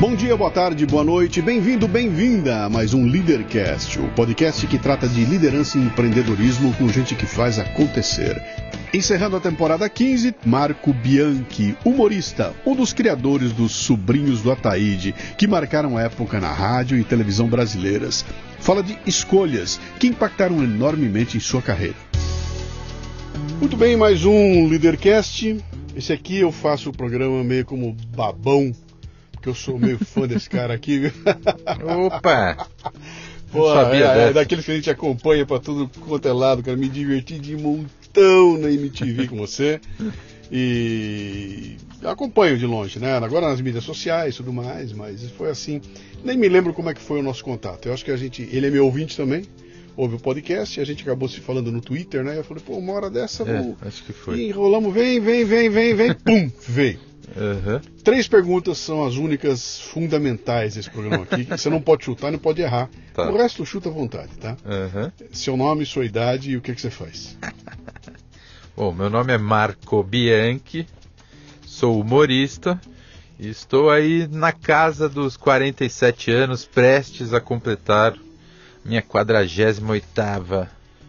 Bom dia, boa tarde, boa noite, bem-vindo, bem-vinda a mais um Leadercast, o podcast que trata de liderança e empreendedorismo com gente que faz acontecer. Encerrando a temporada 15, Marco Bianchi, humorista, um dos criadores dos Sobrinhos do Ataíde, que marcaram época na rádio e televisão brasileiras. Fala de escolhas que impactaram enormemente em sua carreira. Muito bem, mais um Leadercast. Esse aqui eu faço o programa meio como babão que eu sou meio fã desse cara aqui. Opa! Pô, é, é daqueles que a gente acompanha pra tudo quanto é lado, cara. Me diverti de montão na MTV com você. E acompanho de longe, né? Agora nas mídias sociais e tudo mais, mas foi assim. Nem me lembro como é que foi o nosso contato. Eu acho que a gente. Ele é meu ouvinte também ouve o podcast e a gente acabou se falando no Twitter, né? Eu falei, pô, uma hora dessa, é, vamos... acho que foi. E enrolamos, vem, vem, vem, vem, vem, pum, veio. Uhum. Três perguntas são as únicas fundamentais desse programa aqui. você não pode chutar, não pode errar. Tá. O resto chuta à vontade, tá? Uhum. Seu nome, sua idade e o que, que você faz. Bom, meu nome é Marco Bianchi, sou humorista e estou aí na casa dos 47 anos, prestes a completar minha 48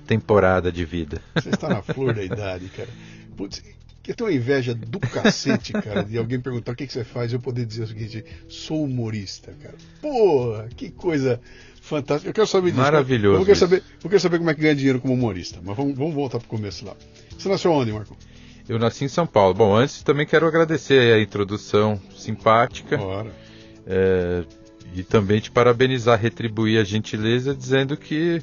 temporada de vida. Você está na flor da idade, cara. Putz, eu tenho uma inveja do cacete, cara, de alguém perguntar o que, que você faz eu poder dizer o seguinte: sou humorista, cara. Porra, que coisa fantástica. Eu quero saber disso. Maravilhoso. Eu quero saber, eu quero saber como é que ganha dinheiro como humorista. Mas vamos, vamos voltar para o começo lá. Você nasceu onde, Marco? Eu nasci em São Paulo. Bom, antes também quero agradecer a introdução simpática. Ora. É, e também te parabenizar, retribuir a gentileza, dizendo que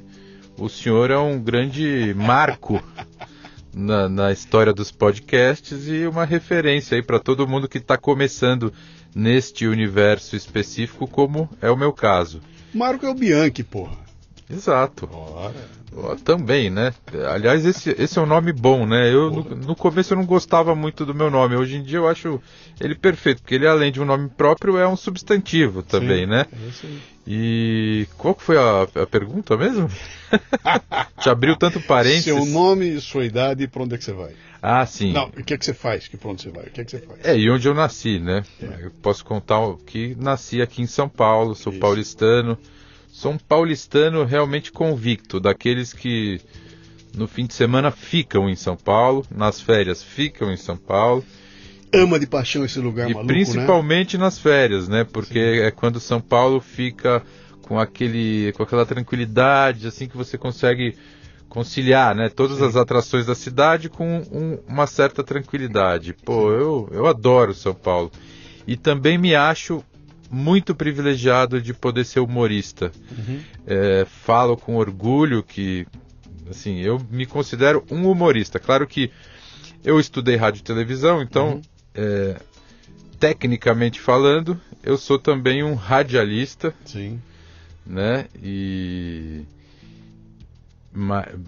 o senhor é um grande marco na, na história dos podcasts e uma referência aí para todo mundo que está começando neste universo específico, como é o meu caso. Marco é o Bianchi, porra. Exato. Ora. Também, né? Aliás, esse, esse é um nome bom, né? Eu no, no, começo eu não gostava muito do meu nome. Hoje em dia eu acho ele perfeito, porque ele além de um nome próprio é um substantivo também, sim, né? É e qual que foi a, a pergunta mesmo? Te abriu tanto parênteses. Seu nome, sua idade e para onde é que você vai? Ah, sim. Não, o que é que você faz? Que para onde você vai? O que é que você faz? É, e onde eu nasci, né? É. Eu posso contar que nasci aqui em São Paulo, sou Isso. paulistano. Sou um paulistano realmente convicto, daqueles que no fim de semana ficam em São Paulo, nas férias ficam em São Paulo. Ama de paixão esse lugar e maluco, principalmente né? nas férias, né? Porque Sim. é quando São Paulo fica com aquele com aquela tranquilidade, assim que você consegue conciliar, né? Todas Sim. as atrações da cidade com um, uma certa tranquilidade. Pô, eu, eu adoro São Paulo. E também me acho muito privilegiado de poder ser humorista. Uhum. É, falo com orgulho que, assim, eu me considero um humorista. Claro que eu estudei rádio e televisão, então, uhum. é, tecnicamente falando, eu sou também um radialista. Sim. Né? E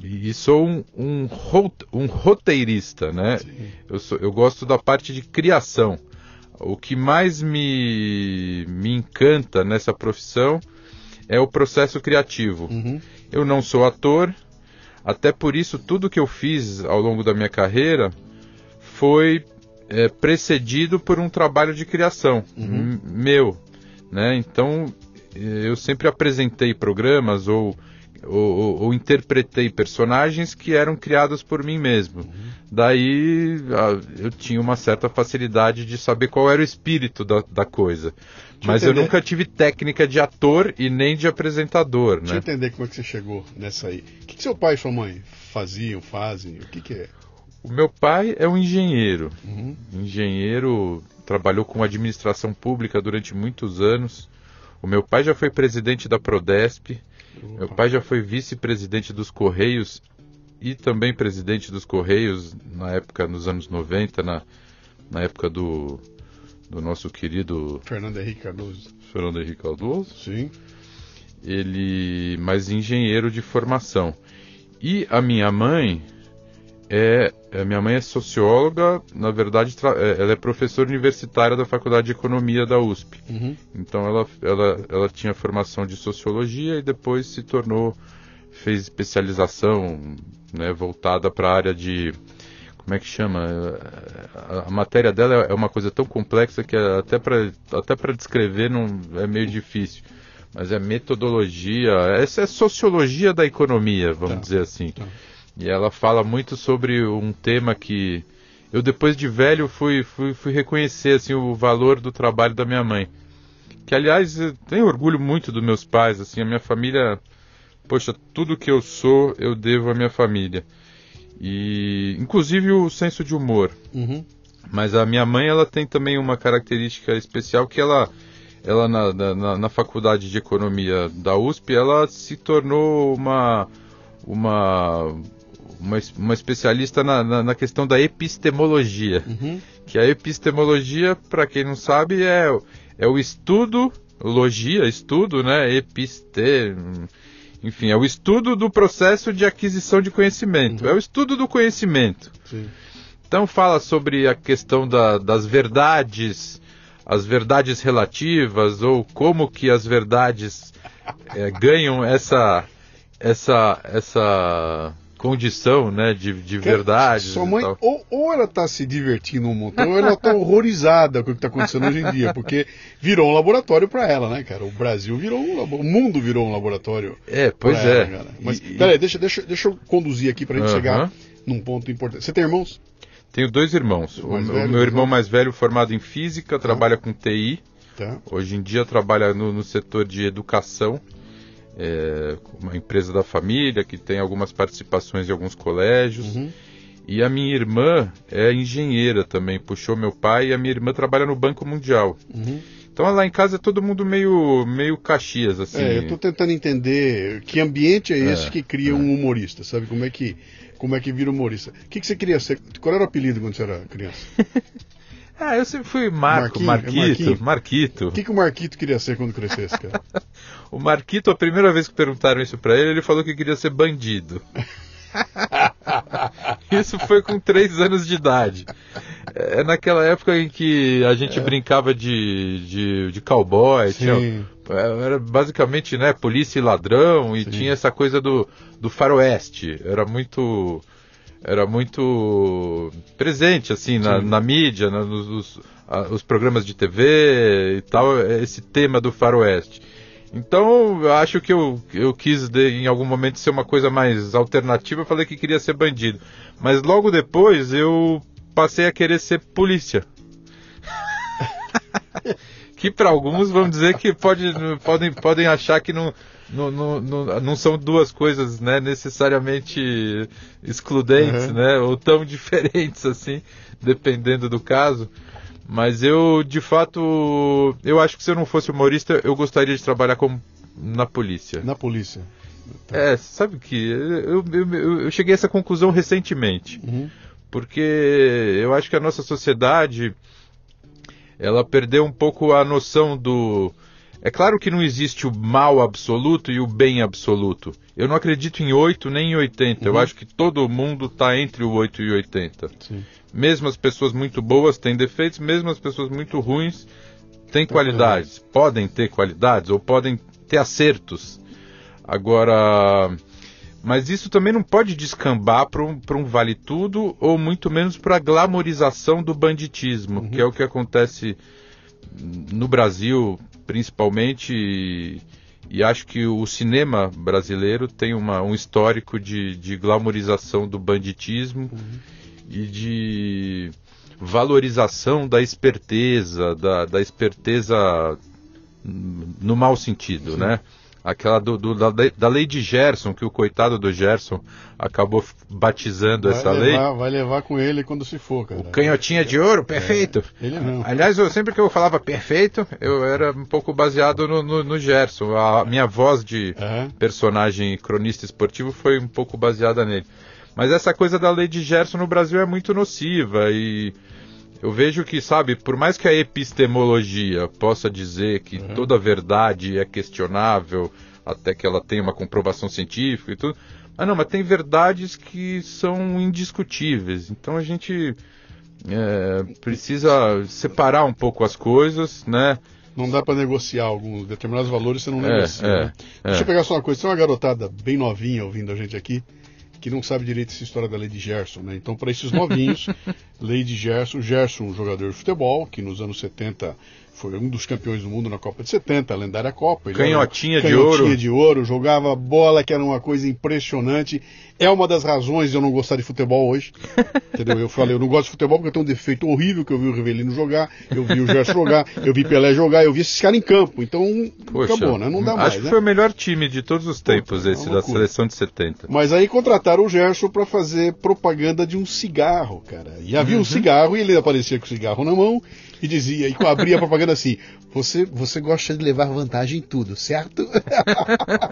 e sou um, um, um roteirista, né? Eu, sou, eu gosto da parte de criação. O que mais me, me encanta nessa profissão é o processo criativo. Uhum. Eu não sou ator, até por isso tudo que eu fiz ao longo da minha carreira foi é, precedido por um trabalho de criação uhum. meu. Né? Então eu sempre apresentei programas ou ou, ou, interpretei personagens que eram criados por mim mesmo. Uhum. Daí eu tinha uma certa facilidade de saber qual era o espírito da, da coisa. Deixa Mas eu, eu, nunca tive técnica de ator e nem de apresentador. Deixa né? eu entender como é que você chegou nessa aí. O que, que seu pai e sua mãe faziam, fazem? O que, que é? O meu pai é um engenheiro. Uhum. Engenheiro, trabalhou com administração pública durante muitos anos. O meu pai já foi presidente da Prodesp. Meu pai já foi vice-presidente dos Correios e também presidente dos Correios na época, nos anos 90, na, na época do, do nosso querido Fernando Henrique Cardoso. Fernando Henrique Cardoso. Sim. Ele, mas engenheiro de formação. E a minha mãe é, a minha mãe é socióloga, na verdade é, ela é professora universitária da Faculdade de Economia da USP. Uhum. Então ela, ela, ela tinha formação de sociologia e depois se tornou, fez especialização né, voltada para a área de como é que chama? A, a, matéria dela é uma coisa tão complexa que até para até descrever não é meio difícil. Mas é metodologia, essa é sociologia da economia, vamos tá. dizer assim. Tá. E ela fala muito sobre um tema que eu depois de velho fui, fui, fui reconhecer assim o valor do trabalho da minha mãe. Que aliás, eu tenho orgulho muito dos meus pais, assim, a minha família, poxa, tudo que eu sou eu devo à minha família. E inclusive o senso de humor. Uhum. Mas a minha mãe ela tem também uma característica especial que ela, ela na, na, na faculdade de economia da USP, ela se tornou uma uma uma, uma especialista na, na, na, questão da epistemologia. Uhum. Que a epistemologia, para quem não sabe, é, é o estudo, logia, estudo, né? Episte, enfim, é o estudo do processo de aquisição de conhecimento. Uhum. É o estudo do conhecimento. Sim. Então fala sobre a questão da, das verdades, as verdades relativas, ou como que as verdades é, ganham essa, essa, essa condição, né, de, de verdade. Sua mãe, ou, ou, ela está se divertindo um montão, ou ela está horrorizada com o que está acontecendo hoje em dia, porque virou um laboratório para ela, né, cara? O Brasil virou um o mundo virou um laboratório. É, pois é. Ela, cara. Mas, e, peraí, deixa, deixa, deixa eu conduzir aqui para a gente uh -huh. chegar num ponto importante. Você tem irmãos? Tenho dois irmãos. O, velho, o, meu irmão mais velho, formado em física, tá. trabalha com TI. Tá. Hoje em dia trabalha no, no setor de educação é, uma empresa da família que tem algumas participações em alguns colégios. Uhum. E a minha irmã é engenheira também, puxou meu pai, e a minha irmã trabalha no Banco Mundial. Uhum. Então lá em casa é todo mundo meio, meio caxias, assim. É, eu estou tentando entender que ambiente é esse é, que cria é. um humorista, sabe? Como é que, como é que vira humorista? O que, que você queria ser? Qual era o apelido quando você era criança? Ah, eu sempre fui Marco, Marquito, Marquito. O que, que o Marquito queria ser quando crescesse, cara? o Marquito, a primeira vez que perguntaram isso para ele, ele falou que queria ser bandido. Isso foi com três anos de idade. É naquela época em que a gente é. brincava de, de, de cowboy, tinha, era basicamente né, polícia e ladrão, e Sim. tinha essa coisa do, do faroeste. Era muito era muito presente assim na, na mídia, na, nos os programas de TV e tal, esse tema do faroeste. Então, eu acho que eu, eu quis de, em algum momento ser uma coisa mais alternativa, eu falei que queria ser bandido. Mas logo depois eu passei a querer ser polícia. que para alguns vamos dizer que pode, podem, podem achar que não, não, não, não, são duas coisas né, necessariamente excludentes, uhum. né, ou tão diferentes assim, dependendo do caso. Mas eu, de fato, eu acho que se eu não fosse humorista, eu gostaria de trabalhar como na polícia. Na polícia. Tá. É, sabe que eu, eu, eu, cheguei a essa conclusão recentemente. Uhum. Porque eu acho que a nossa sociedade ela perdeu um pouco a noção do é claro que não existe o mal absoluto e o bem absoluto. Eu não acredito em 8 nem em 80. Uhum. Eu acho que todo mundo está entre o 8 e o 80. Sim. Mesmo as pessoas muito boas têm defeitos, mesmo as pessoas muito ruins têm qualidades. Uhum. Podem ter qualidades ou podem ter acertos. Agora. Mas isso também não pode descambar para um, um vale tudo ou muito menos para a glamorização do banditismo, uhum. que é o que acontece no Brasil principalmente, e, acho que o cinema brasileiro tem uma, um histórico de, de glamorização do banditismo uhum. e de valorização da esperteza, da, da esperteza no mau sentido, Sim. né? Aquela do, do, da, da, lei de Gerson, que o coitado do Gerson acabou batizando vai essa levar, lei. Vai levar com ele quando se for, cara. O canhotinha de ouro, é, perfeito. É, ele não. Aliás, eu, sempre que eu falava perfeito, eu era um pouco baseado no, no, no Gerson. A minha voz de uhum. personagem cronista esportivo foi um pouco baseada nele. Mas essa coisa da lei de Gerson no Brasil é muito nociva e eu vejo que, sabe, por mais que a epistemologia possa dizer que uhum. toda verdade é questionável, até que ela tenha uma comprovação científica e tudo, mas não, mas tem verdades que são indiscutíveis. Então a gente é, precisa separar um pouco as coisas, né? Não dá para negociar alguns determinados valores, você não é, negocia. É, né? Deixa eu é. pegar só uma coisa, tem uma garotada bem novinha ouvindo a gente aqui que não sabe direito essa história da lei de Gerson, né? Então, para esses novinhos, lei de Gerson, Gerson, um jogador de futebol, que nos anos 70 foi um dos campeões do mundo na Copa de 70, a lendária Copa. Ele canhotinha, de canhotinha ouro. de ouro, jogava bola que era uma coisa impressionante. É uma das razões de eu não gostar de futebol hoje. entendeu? Eu falei, eu não gosto de futebol porque eu tenho um defeito horrível que eu vi o Rivelino jogar, eu vi o Gerson jogar, eu vi Pelé jogar, eu vi esses caras em campo. Então, Poxa, acabou, né? Não dá mais. Acho que né? foi o melhor time de todos os tempos, esse da seleção de 70. Mas aí contrataram o Gerson para fazer propaganda de um cigarro, cara. E havia uhum. um cigarro e ele aparecia com o cigarro na mão e dizia, e abria a propaganda assim: você, você gosta de levar vantagem em tudo, certo?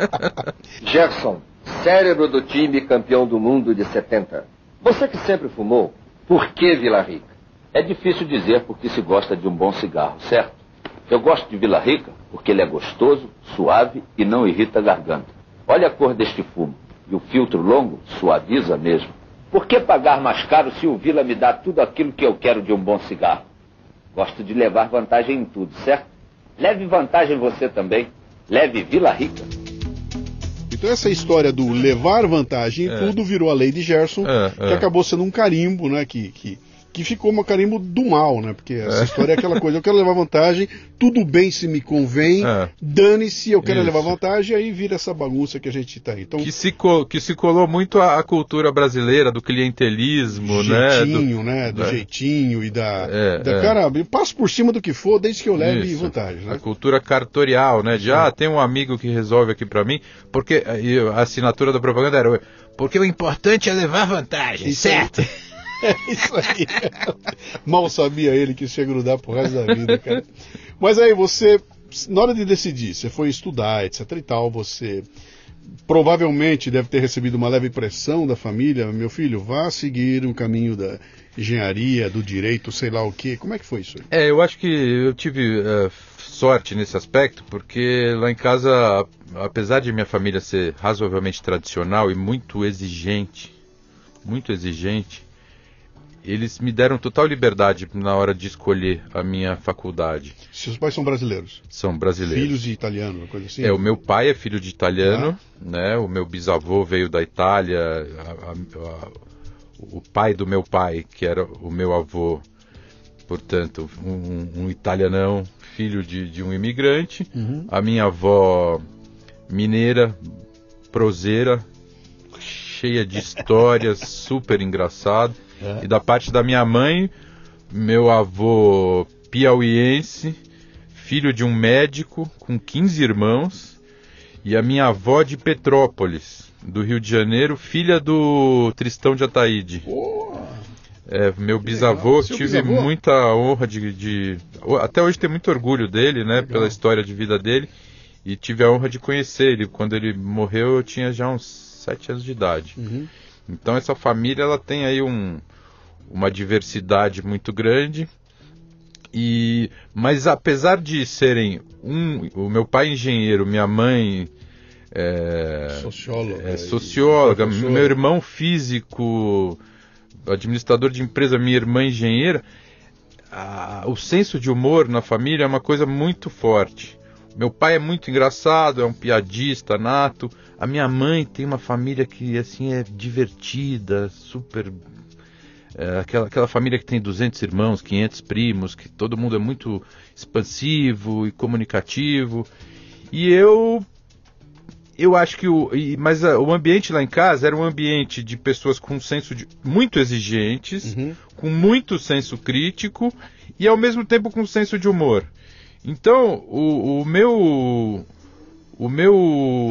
Gerson, cérebro do time campeão do mundo de 70. Você que sempre fumou, por que Vila Rica? É difícil dizer porque se gosta de um bom cigarro, certo? Eu gosto de Vila Rica porque ele é gostoso, suave e não irrita a garganta. Olha a cor deste fumo. E o filtro longo suaviza mesmo. Por que pagar mais caro se o Vila me dá tudo aquilo que eu quero de um bom cigarro? Gosto de levar vantagem em tudo, certo? Leve vantagem você também. Leve Vila Rica. Então essa história do levar vantagem em é. tudo virou a lei de Gerson, é, que é. acabou sendo um carimbo, né? Que, que que ficou uma carimbo do mal, né? Porque essa é. história é aquela coisa, eu quero levar vantagem, tudo bem se me convém, é. dane-se, eu quero Isso. levar vantagem, aí vira essa bagunça que a gente tá aí. Então, que, se que se colou muito a, cultura brasileira, do clientelismo, né? Jeitinho, né? Do, né? do é. jeitinho e da, é, da é. cara, eu passo por cima do que for, desde que eu leve Isso. vantagem, né? A cultura cartorial, né? De, ah, tem um amigo que resolve aqui para mim, porque a assinatura da propaganda era, porque o importante é levar vantagem, Isso certo? É isso aí. Mal sabia ele que isso ia grudar pro resto da vida, cara. Mas aí você, na hora de decidir, você foi estudar, etc e tal, você provavelmente deve ter recebido uma leve pressão da família. Meu filho, vá seguir um caminho da engenharia, do direito, sei lá o quê. Como é que foi isso? É, eu acho que eu tive uh, sorte nesse aspecto, porque lá em casa, apesar de minha família ser razoavelmente tradicional e muito exigente, muito exigente, eles me deram total liberdade na hora de escolher a minha faculdade. Seus pais são brasileiros? São brasileiros. Filhos de italiano, uma coisa assim? É, o meu pai é filho de italiano, ah. né? O meu bisavô veio da Itália, a, a, a, o pai do meu pai, que era o meu avô, portanto, um, um italianão, filho de, de um imigrante. Uhum. A minha avó mineira, proseira, cheia de histórias, super engraçado. É. E da parte da minha mãe, meu avô piauiense, filho de um médico com 15 irmãos, e a minha avó de Petrópolis, do Rio de Janeiro, filha do Tristão de Ataíde. É, meu bisavô, tive bisavô? muita honra de, de, Até hoje tenho muito orgulho dele, né? Legal. Pela história de vida dele. E tive a honra de conhecer ele. Quando ele morreu, eu tinha já uns sete anos de idade. Uhum. Então essa família ela tem aí um, uma diversidade muito grande. E, mas apesar de serem um, o meu pai é engenheiro, minha mãe é, socióloga, é socióloga meu irmão físico, administrador de empresa, minha irmã engenheira, a, o senso de humor na família é uma coisa muito forte. Meu pai é muito engraçado, é um piadista nato. A minha mãe tem uma família que assim é divertida, super é, aquela, aquela família que tem 200 irmãos, 500 primos, que todo mundo é muito expansivo e comunicativo. E eu eu acho que o mas a, o ambiente lá em casa era um ambiente de pessoas com senso de, muito exigentes, uhum. com muito senso crítico e ao mesmo tempo com senso de humor. Então, o, o meu o meu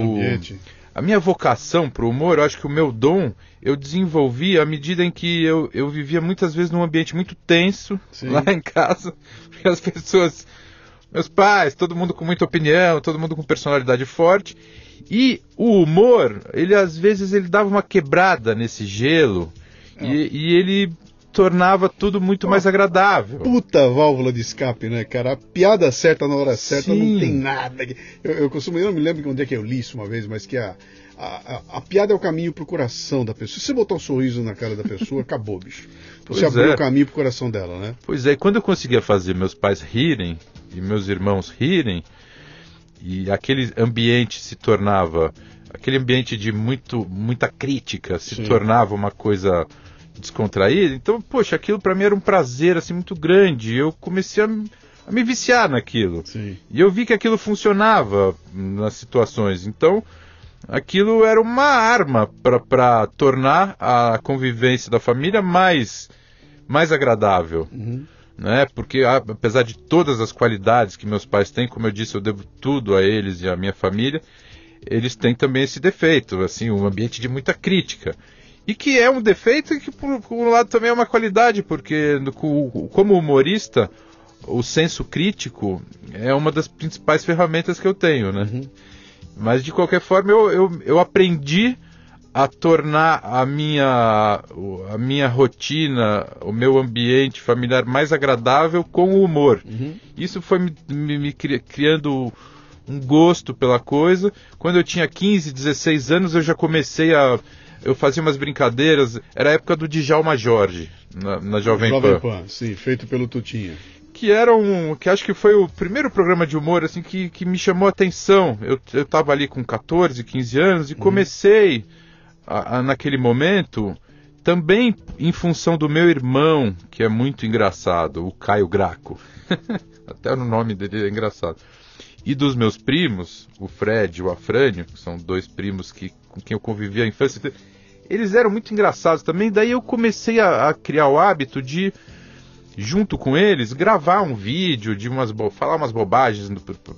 ambiente a minha vocação para o humor, eu acho que o meu dom, eu desenvolvi à medida em que eu, eu vivia muitas vezes num ambiente muito tenso Sim. lá em casa, porque as pessoas, meus pais, todo mundo com muita opinião, todo mundo com personalidade forte, e o humor, ele às vezes ele dava uma quebrada nesse gelo. E, e, ele tornava tudo muito mais agradável. Puta válvula de escape, né, cara? A piada certa na hora certa Sim. não tem nada. Eu, eu costumo, eu não me lembro onde é que eu li isso uma vez, mas que a, a, a, piada é o caminho pro coração da pessoa. Se você botar um sorriso na cara da pessoa, acabou, bicho. Você pois abriu é. o caminho pro coração dela, né? Pois é, quando eu conseguia fazer meus pais rirem e meus irmãos rirem, e aquele ambiente se tornava aquele ambiente de muito, muita crítica se Sim. tornava uma coisa descontraída. Então, poxa, aquilo para mim era um prazer assim muito grande. Eu comecei a, a me viciar naquilo. Sim. E eu vi que aquilo funcionava nas situações. Então, aquilo era uma arma para tornar a convivência da família mais, mais agradável. Uhum. Né? Porque, apesar de todas as qualidades que meus pais têm, como eu disse, eu devo tudo a eles e à minha família, eles têm também esse defeito, assim, um ambiente de muita crítica. E que é um defeito e que, por, por um lado, também é uma qualidade, porque, no- co- como humorista, o senso crítico é uma das principais ferramentas que eu tenho, né? Uhum. Mas de qualquer forma eu, eu, eu aprendi a tornar a minha, a minha rotina, o meu ambiente familiar mais agradável com o humor. Uhum. Isso foi me, me- me cri- criando um gosto pela coisa. Quando eu tinha 15, 16 anos, eu já comecei a. Eu fazia umas brincadeiras. Era a época do Djalma Jorge, na, na Jovem, Jovem Pan Pan, sim, feito pelo Tutinha. que era um. que acho que foi o primeiro programa de humor assim que, que me chamou a atenção. Eu, eu tava ali com 14, 15 anos e comecei a- a, naquele momento também em função do meu irmão, que é muito engraçado, o Caio Graco. Até o nome dele é engraçado. E dos meus primos, o Fred e o Afrânio, que são dois primos que, com quem eu convivi a infância, eles eram muito engraçados também. Daí eu comecei a- a criar o hábito de junto com eles, gravar um vídeo, de umas falar umas bobagens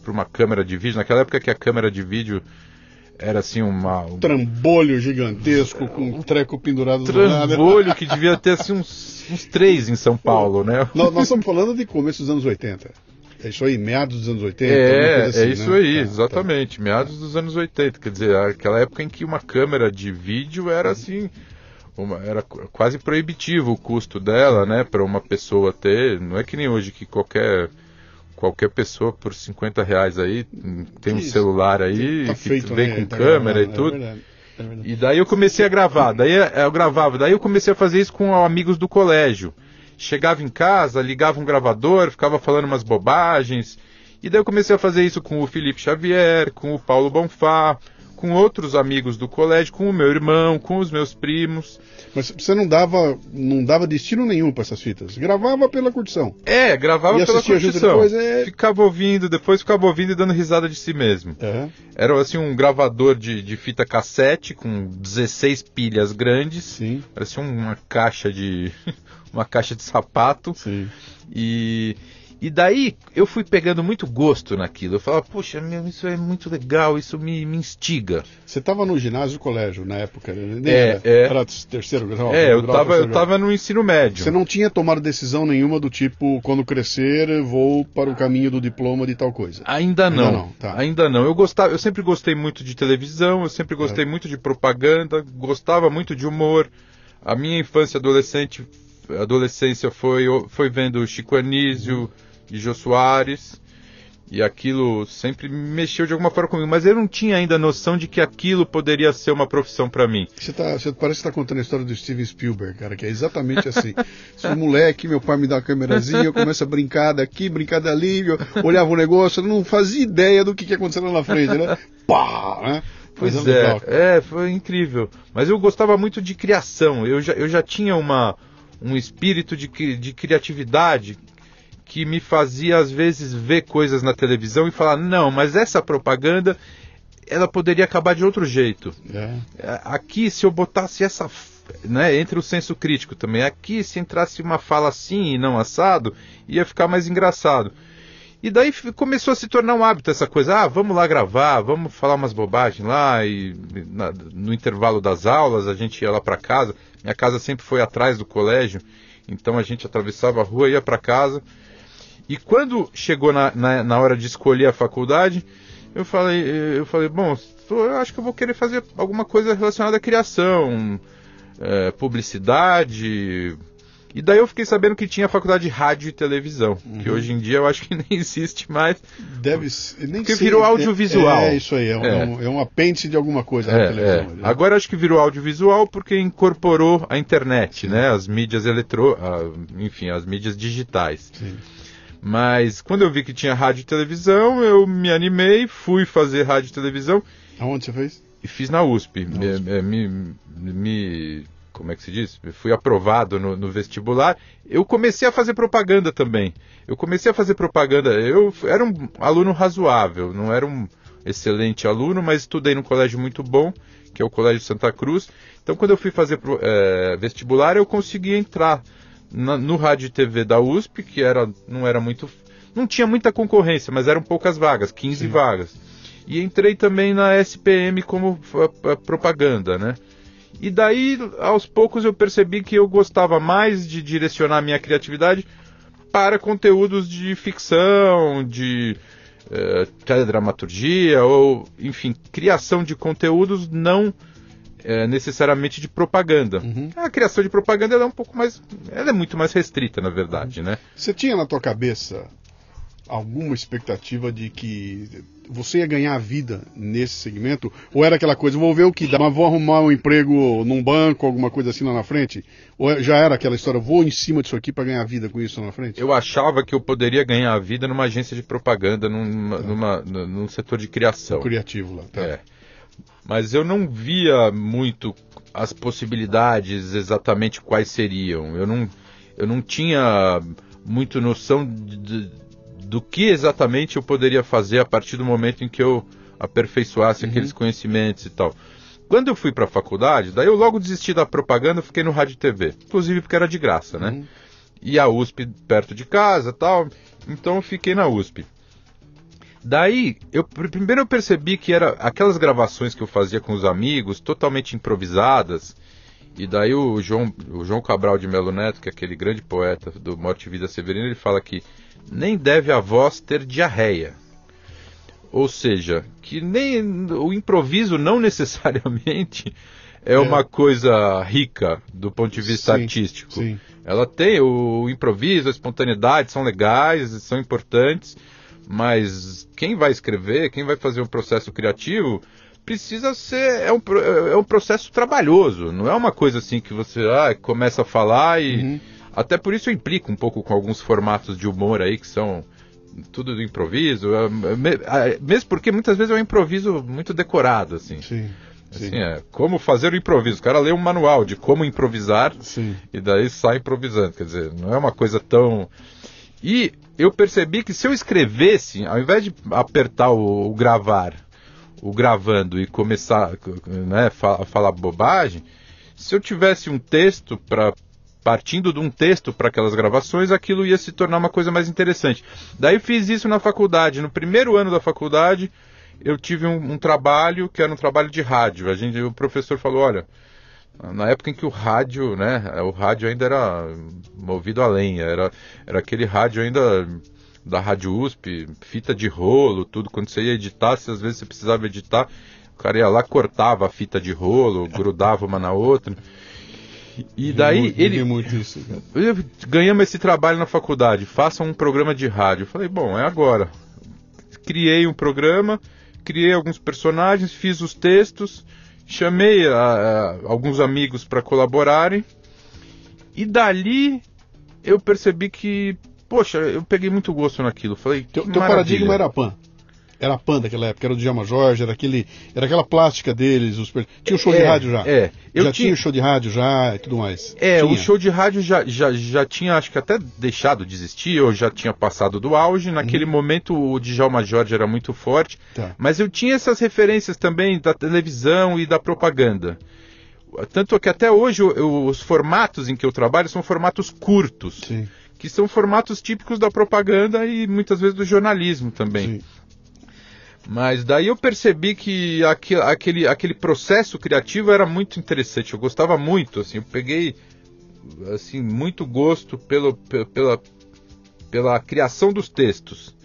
para uma câmera de vídeo. Naquela época que a câmera de vídeo era assim uma, um Trambolho gigantesco com um treco pendurado do trambolho que devia ter assim uns, uns três em São Paulo, né? Nós, nós estamos falando de começo dos anos 80. É isso aí, meados dos anos 80. alguma É, coisa assim, é isso né? aí, Tá, exatamente. Meados dos anos 80, quer dizer, aquela época em que uma câmera de vídeo era assim, uma- era qu- quase proibitivo o custo dela, né, para uma pessoa ter. Não é que nem hoje que qualquer qualquer pessoa por 50 reais aí tem um Isso. celular aí Tá que feito, vem né? com Tá câmera e gravando, é tudo. verdade, é verdade. E daí eu comecei a gravar, daí eu gravava, daí eu comecei a fazer isso com amigos do colégio. Chegava em casa, ligava um gravador, ficava falando umas bobagens. E daí eu comecei a fazer isso com o Felipe Xavier, com o Paulo Bonfá, com outros amigos do colégio, com o meu irmão, com os meus primos. Mas você não dava, não dava destino nenhum para essas fitas. Gravava pela curtição. É, gravava E pela curtição. depois, é- Ficava ouvindo, depois ficava ouvindo e dando risada de si mesmo. Aham. Era assim um gravador de, de fita cassete com 16 pilhas grandes. Sim, Parecia uma caixa de. uma caixa de sapato. sim. E, e daí eu fui pegando muito gosto naquilo. Eu falava, poxa, meu, isso é muito legal, isso me, me instiga. Você estava no ginásio do colégio na época, né? É, era, é. era terceiro grau? é, eu grau, tava, eu tava no ensino médio. Você não tinha tomado decisão nenhuma do tipo, quando crescer, vou para o caminho do diploma de tal coisa. Ainda Ainda não. não, tá. Ainda não. Eu gostava, eu sempre gostei muito de televisão, eu sempre gostei muito de propaganda, gostava muito de humor. A minha infância e adolescente, adolescência foi foi vendo Chico Anísio e Jô Soares. E aquilo sempre me mexeu de alguma forma comigo, mas eu não tinha ainda noção de que aquilo poderia ser uma profissão para mim. Você, tá, você parece que está contando a história do Steven Spielberg, cara, que é exatamente assim. Sou moleque, meu pai me dá uma câmerazinha, eu começo a brincar daqui, brincar dali, eu olhava o negócio, eu não fazia ideia do que, que ia acontecer lá na frente, né? Pá! Né? Pois Mas é, cara. é, foi incrível. Mas eu gostava muito de criação. Eu já, eu já tinha uma, um espírito de, de criatividade que me fazia, às vezes, ver coisas na televisão e falar: não, mas essa propaganda ela poderia acabar de outro jeito. É. Aqui, se eu botasse essa. Né, entre o senso crítico também. Aqui, se entrasse uma fala assim e não assado, ia ficar mais engraçado. E daí começou a se tornar um hábito essa coisa. Ah, vamos lá gravar, vamos falar umas bobagens lá. E na- no intervalo das aulas a gente ia lá para casa. Minha casa sempre foi atrás do colégio, então a gente atravessava a rua ia para casa. E quando chegou na, na, na hora de escolher a faculdade, eu falei, eu falei, bom, eu acho que eu vou querer fazer alguma coisa relacionada à criação, é, publicidade. E daí eu fiquei sabendo que tinha a faculdade de rádio e televisão, que Uhum. hoje em dia eu acho que nem existe mais. Deve ser. Nem Porque sei, virou é- audiovisual. É, isso aí, é um, É. é um- é um apêndice de alguma coisa na É, televisão. é. né? Agora acho que virou audiovisual porque incorporou a internet, né? As mídias eletro, ah, enfim, as mídias digitais. Sim. Mas quando eu vi que tinha rádio e televisão, eu me animei, fui fazer rádio e televisão. Aonde você fez? e fiz na USP. Me, me, me, como é que se diz? Fui aprovado no, no, vestibular. Eu comecei a fazer propaganda também. Eu comecei a fazer propaganda. Eu era um aluno razoável, não era um excelente aluno, mas estudei num colégio muito bom, que é o Colégio Santa Cruz. Então, quando eu fui fazer é, vestibular, eu consegui entrar na, no rádio e TV da USP, que era, não era muito. Não tinha muita concorrência, mas eram poucas vagas, 15 Sim. vagas. E entrei também na SPM como propaganda, né? E daí, aos poucos, eu percebi que eu gostava mais de direcionar minha criatividade para conteúdos de ficção, de uh, teledramaturgia, ou, enfim, criação de conteúdos não uh, necessariamente de propaganda. Uhum. A criação de propaganda é um pouco mais. Ela é muito mais restrita, na verdade, né? Você tinha na tua cabeça alguma expectativa de que você ia ganhar a vida nesse segmento? Ou era aquela coisa, vou ver o que dá, mas vou arrumar um emprego num banco, alguma coisa assim lá na frente? Ou já era aquela história, vou em cima disso aqui para ganhar vida com isso lá na frente? Eu achava que eu poderia ganhar a vida numa agência de propaganda, numa, tá. numa, num setor de criação. criativo lá, tá. É. Mas eu não via muito as possibilidades exatamente quais seriam. Eu não, eu não tinha muito noção de, do que exatamente eu poderia fazer a partir do momento em que eu aperfeiçoasse uhum. aqueles conhecimentos e tal. Quando eu fui para a faculdade, daí eu logo desisti da propaganda, fiquei no rádio e TV, inclusive porque era de graça, né? Uhum. E a USP perto de casa, tal, então eu fiquei na USP. Daí, eu primeiro eu percebi que era aquelas gravações que eu fazia com os amigos, totalmente improvisadas. E daí o João, o João Cabral de Melo Neto, que é aquele grande poeta do Morte e Vida Severina, ele fala que nem deve a voz ter diarreia. Ou seja, que nem o improviso não necessariamente é, é. uma coisa rica do ponto de vista sim, artístico. Sim. Ela tem o improviso, a espontaneidade são legais, são importantes, mas quem vai escrever, quem vai fazer um processo criativo, precisa ser é um, é um processo trabalhoso, não é uma coisa assim que você ah, começa a falar e uhum até por isso eu implico um pouco com alguns formatos de humor aí que são tudo do improviso, mesmo porque muitas vezes é um improviso muito decorado, assim. Sim. Assim, Sim. é, como fazer o improviso. O cara lê um manual de como improvisar Sim. e daí sai improvisando. Quer dizer, não é uma coisa tão. E eu percebi que se eu escrevesse, ao invés de apertar o, o gravar, o gravando e começar né, a falar bobagem, se eu tivesse um texto para partindo de um texto para aquelas gravações, aquilo ia se tornar uma coisa mais interessante. Daí fiz isso na faculdade. No primeiro ano da faculdade, eu tive um, um trabalho que era um trabalho de rádio. A gente, o professor falou, olha, na época em que o rádio, né, o rádio ainda era movido a lenha, era, era aquele rádio ainda da Rádio USP, fita de rolo, tudo. Quando você ia editar, se às vezes você precisava editar, o cara ia lá, cortava a fita de rolo, grudava uma na outra. E daí ele. Muito isso, Ganhamos esse trabalho na faculdade, faça um programa de rádio. Eu falei, bom, é agora. Criei um programa, criei alguns personagens, fiz os textos, chamei a, a, alguns amigos para colaborarem. E dali eu percebi que, poxa, eu peguei muito gosto naquilo. Falei, teu, teu paradigma era Pan era a Pan daquela época, era o Djalma Jorge, era, aquele, era aquela plástica deles. Os, tinha o show é, de rádio já. É, eu já tinha... tinha o show de rádio já e tudo mais. É, tinha. o show de rádio já, já, já tinha, acho que até deixado de existir, ou já tinha passado do auge. Naquele uhum. momento o Djalma Jorge era muito forte, tá. mas eu tinha essas referências também da televisão e da propaganda. Tanto que até hoje eu, os formatos em que eu trabalho são formatos curtos. Sim. Que são formatos típicos da propaganda e muitas vezes do jornalismo também. Sim. Mas daí eu percebi que aquele, aquele, aquele processo criativo era muito interessante. Eu gostava muito, assim, eu peguei assim muito gosto pelo, pela, pela criação dos textos.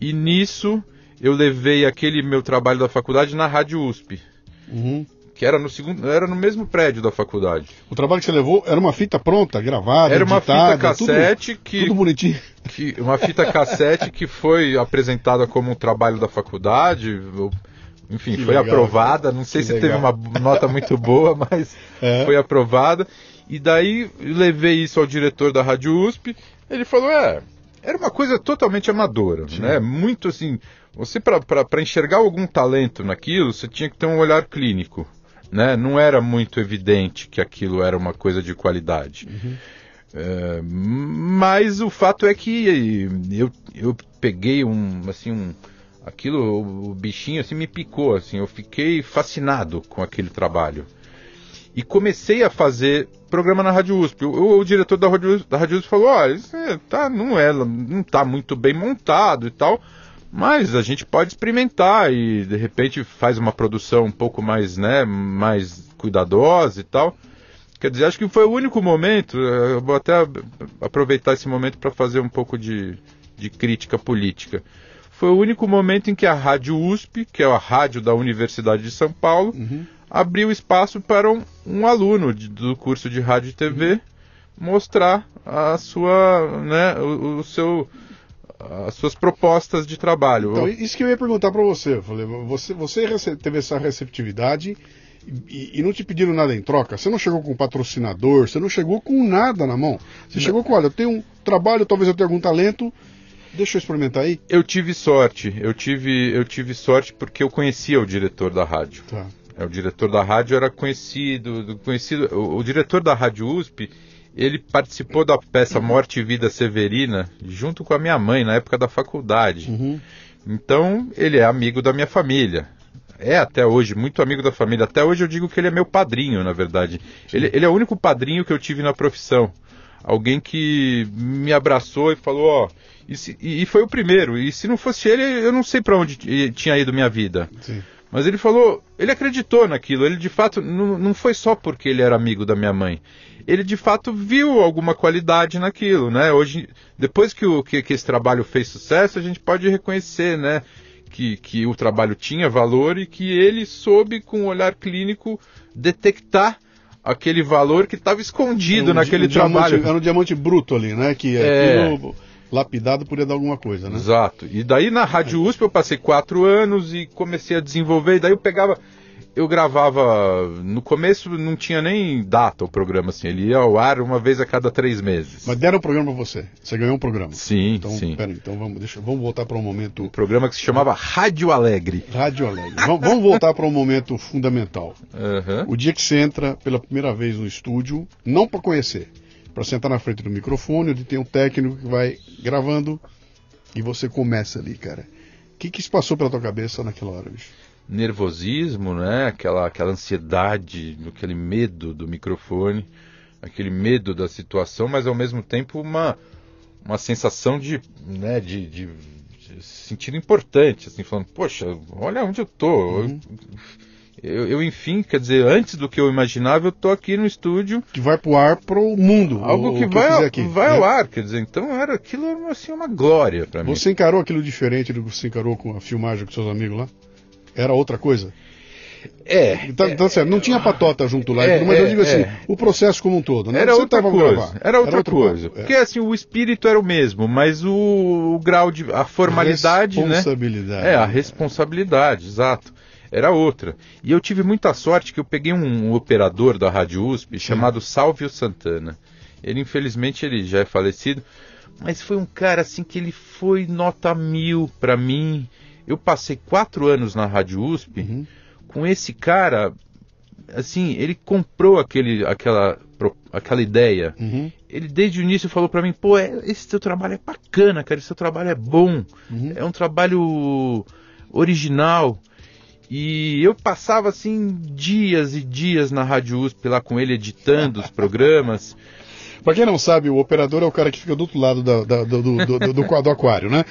E nisso eu levei aquele meu trabalho da faculdade na Rádio USP. Uhum que era no segundo, era no mesmo prédio da faculdade. O trabalho que você levou era uma fita pronta, gravada, Era uma editada, fita cassete tudo, que tudo bonitinho. Que, uma fita cassete que foi apresentada como um trabalho da faculdade, enfim, que foi legal, aprovada. Não sei se legal. teve uma nota muito boa, mas é. foi aprovada. E daí levei isso ao diretor da Rádio USP. Ele falou: é, era uma coisa totalmente amadora, Sim. né? Muito assim, você para enxergar algum talento naquilo, você tinha que ter um olhar clínico, né? Não era muito evidente que aquilo era uma coisa de qualidade. Uhum. É, mas o fato é que eu, eu peguei um, assim, um, aquilo, o bichinho assim me picou, assim, eu fiquei fascinado com aquele trabalho. E comecei a fazer programa na Rádio USP. O, o diretor da Rádio, da Rádio USP falou, olha, isso é, tá, não é, não tá muito bem montado e tal, mas a gente pode experimentar e de repente faz uma produção um pouco mais, né, mais cuidadosa e tal. Quer dizer, acho que foi o único momento, eh, eu vou até aproveitar esse momento para fazer um pouco de, de crítica política. Foi o único momento em que a Rádio USP, que é a rádio da Universidade de São Paulo, uhum. abriu espaço para um, um aluno de, do curso de rádio e TV uhum. mostrar a sua, né, o, o seu as suas propostas de trabalho. Então, isso que eu ia perguntar para você. Eu falei, você, você teve essa receptividade e, e, não te pediram nada em troca? Você não chegou com um patrocinador, você não chegou com nada na mão. Você não. chegou com, olha, eu tenho um trabalho, talvez eu tenha algum talento, deixa eu experimentar aí. Eu tive sorte, eu tive, eu tive sorte porque eu conhecia o diretor da rádio. Tá. É, o diretor da rádio era conhecido, conhecido o, o diretor da rádio USP, ele participou da peça Morte e Vida Severina junto com a minha mãe na época da faculdade. Uhum. Então, ele é amigo da minha família é até hoje muito amigo da família. Até hoje eu digo que ele é meu padrinho, na verdade. Ele, ele, é o único padrinho que eu tive na profissão. Alguém que me abraçou e falou, ó, e, se, e, foi o primeiro. E se não fosse ele, eu não sei para onde tinha ido minha vida. Sim. Mas ele falou, ele acreditou naquilo. Ele de fato não, não foi só porque ele era amigo da minha mãe. Ele de fato viu alguma qualidade naquilo, né? Hoje, depois que, o, que, que esse trabalho fez sucesso, a gente pode reconhecer, né? que, que o trabalho tinha valor e que ele soube, com o olhar clínico, detectar aquele valor que estava escondido um, naquele um trabalho. Diamante, era um diamante bruto ali, né? Que é. aquilo lapidado podia dar alguma coisa, né? Exato. E daí na Rádio USP eu passei quatro anos e comecei a desenvolver, e daí eu pegava eu gravava. No começo não tinha nem data o programa, assim. Ele ia ao ar uma vez a cada três meses. Mas deram o programa pra você. Você ganhou um programa. Sim, então, sim. Pera, então vamos, deixa, vamos voltar para um momento. Um programa que se chamava Rádio Alegre. Rádio Alegre. vamos, vamos voltar para um momento fundamental. Uhum. O dia que você entra pela primeira vez no estúdio, não para conhecer, para sentar na frente do microfone, onde tem um técnico que vai gravando e você começa ali, cara. O que, que se passou pela tua cabeça naquela hora, bicho? Nervosismo, né? aquela, aquela ansiedade, aquele medo do microfone, aquele medo da situação, mas ao mesmo tempo uma, uma sensação de, né, de, de, de sentido importante, assim, falando, poxa, olha onde eu tô. Uhum. Eu, eu, enfim, quer dizer, antes do que eu imaginava, eu tô aqui no estúdio. Que vai pro ar pro mundo. Algo que, vai, ao, aqui, vai né? ao ar, quer dizer, então era aquilo assim, uma glória para mim. Você encarou aquilo diferente do que você encarou com a filmagem com seus amigos lá? Era outra coisa? É. Então, então certo, não tinha patota junto lá, é, mas eu digo assim, é. o processo como um todo, né? Era outra coisa. Era outra era coisa. É. Porque assim, o espírito era o mesmo, mas o, o grau de. a formalidade. Né? Responsabilidade. Né? É, a responsabilidade, exato. Era outra. E eu tive muita sorte que eu peguei um, um operador da Rádio USP chamado Salvio Santana. Ele, infelizmente, ele já é falecido, mas foi um cara assim que ele foi nota mil para mim eu passei quatro anos na Rádio USP uhum. com esse cara. Assim, ele comprou aquele, aquela, aquela ideia. Uhum. Ele desde o início falou para mim: pô, é, esse teu trabalho é bacana, cara. Esse teu trabalho é bom. Uhum. É um trabalho original. E eu passava assim dias e dias na Rádio USP lá com ele editando os programas. Para quem não sabe, o operador é o cara que fica do outro lado da, da, do, do, do, do, aquário, né?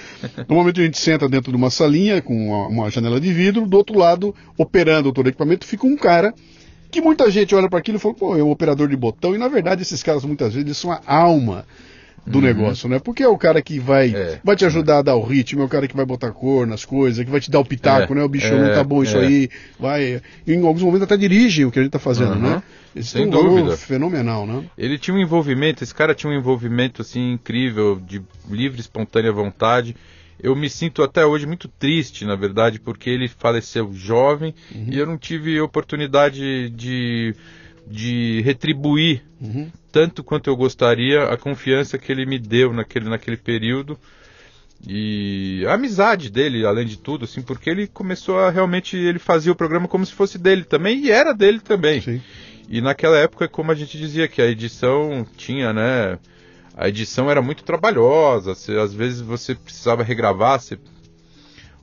No momento a gente senta dentro de uma salinha com uma, uma janela de vidro, do outro lado, operando todo o equipamento, fica um cara que muita gente olha para aquilo e fala, pô, é um operador de botão, e na verdade esses caras muitas vezes são a alma do uhum. negócio, né? Porque é o cara que vai, é, vai te ajudar a dar o ritmo, é o cara que vai botar cor nas coisas, que vai te dar o pitaco, é, né? O bicho não tá bom isso é. aí, vai. Em alguns momentos até dirige o que a gente tá fazendo, uhum. né? Esse Sem um dúvida. fenomenal, né? Ele tinha um envolvimento, esse cara tinha um envolvimento assim incrível, de livre, espontânea vontade. Eu me sinto até hoje muito triste, na verdade, porque ele faleceu jovem uhum. e eu não tive oportunidade de de retribuir uhum. tanto quanto eu gostaria a confiança que ele me deu naquele, naquele período. E a amizade dele, além de tudo, assim, porque ele começou a realmente ele fazia o programa como se fosse dele também e era dele também. Sim. E naquela época, como a gente dizia, que a edição tinha, né? A edição era muito trabalhosa, você, às vezes você precisava regravar, você,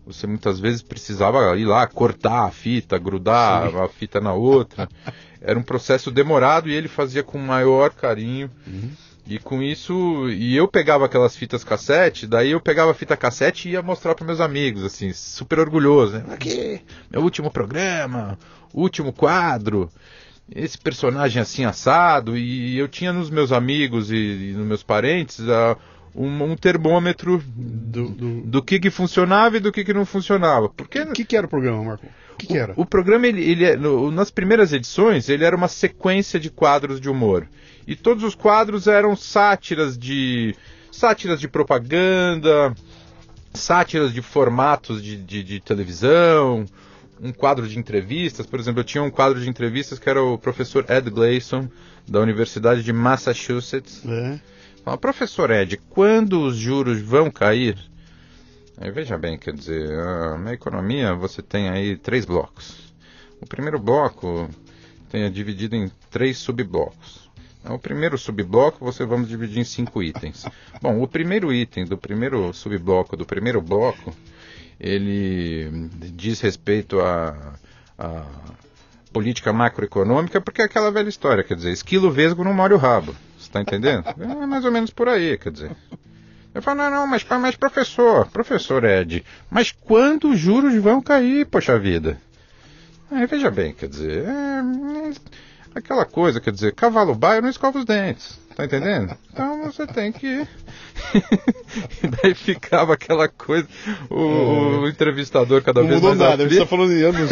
você muitas vezes precisava ir lá cortar a fita, grudar Sim. a fita na outra. Era um processo demorado e ele fazia com maior carinho. Uhum. E com isso, e eu pegava aquelas fitas cassete, daí eu pegava a fita cassete e ia mostrar para meus amigos, assim, super orgulhoso, né? Aqui, meu último programa, último quadro, esse personagem assim assado, e eu tinha nos meus amigos e, e nos meus parentes ah, um, um termômetro Do, do... do que que funcionava e do que que não funcionava. Porque O que, que era o programa, Marco? O que, que era? o programa, ele, ele é- no- nas primeiras edições, ele era uma sequência de quadros de humor. E todos os quadros eram sátiras de. sátiras de propaganda, sátiras de formatos de, de, de televisão, um quadro de entrevistas. Por exemplo, eu tinha um quadro de entrevistas que era o professor Ed Gleason, da Universidade de Massachusetts. É. Fala, professor Ed, quando os juros vão cair? Aí, veja bem, quer dizer, ah, na economia você tem aí três blocos. O primeiro bloco tem é dividido em três subblocos. Então, O primeiro subbloco você vamos dividir em cinco itens. Bom, o primeiro item do primeiro subbloco, do primeiro bloco, ele diz respeito à à política macroeconômica, porque é aquela velha história, quer dizer, esquilo vesgo não molha o rabo. Está entendendo? É mais ou menos por aí, quer dizer. Eu falo, não, não, mas, mas professor, professor Ed, mas quando os juros vão cair, poxa vida? Veja bem, quer dizer, é, é aquela coisa, quer dizer, cavalo baio não escova os dentes, tá entendendo? Então você tem que. e daí ficava aquela coisa, o, o entrevistador cada Não vez mudou mais nada. Você aflito. está falando de anos,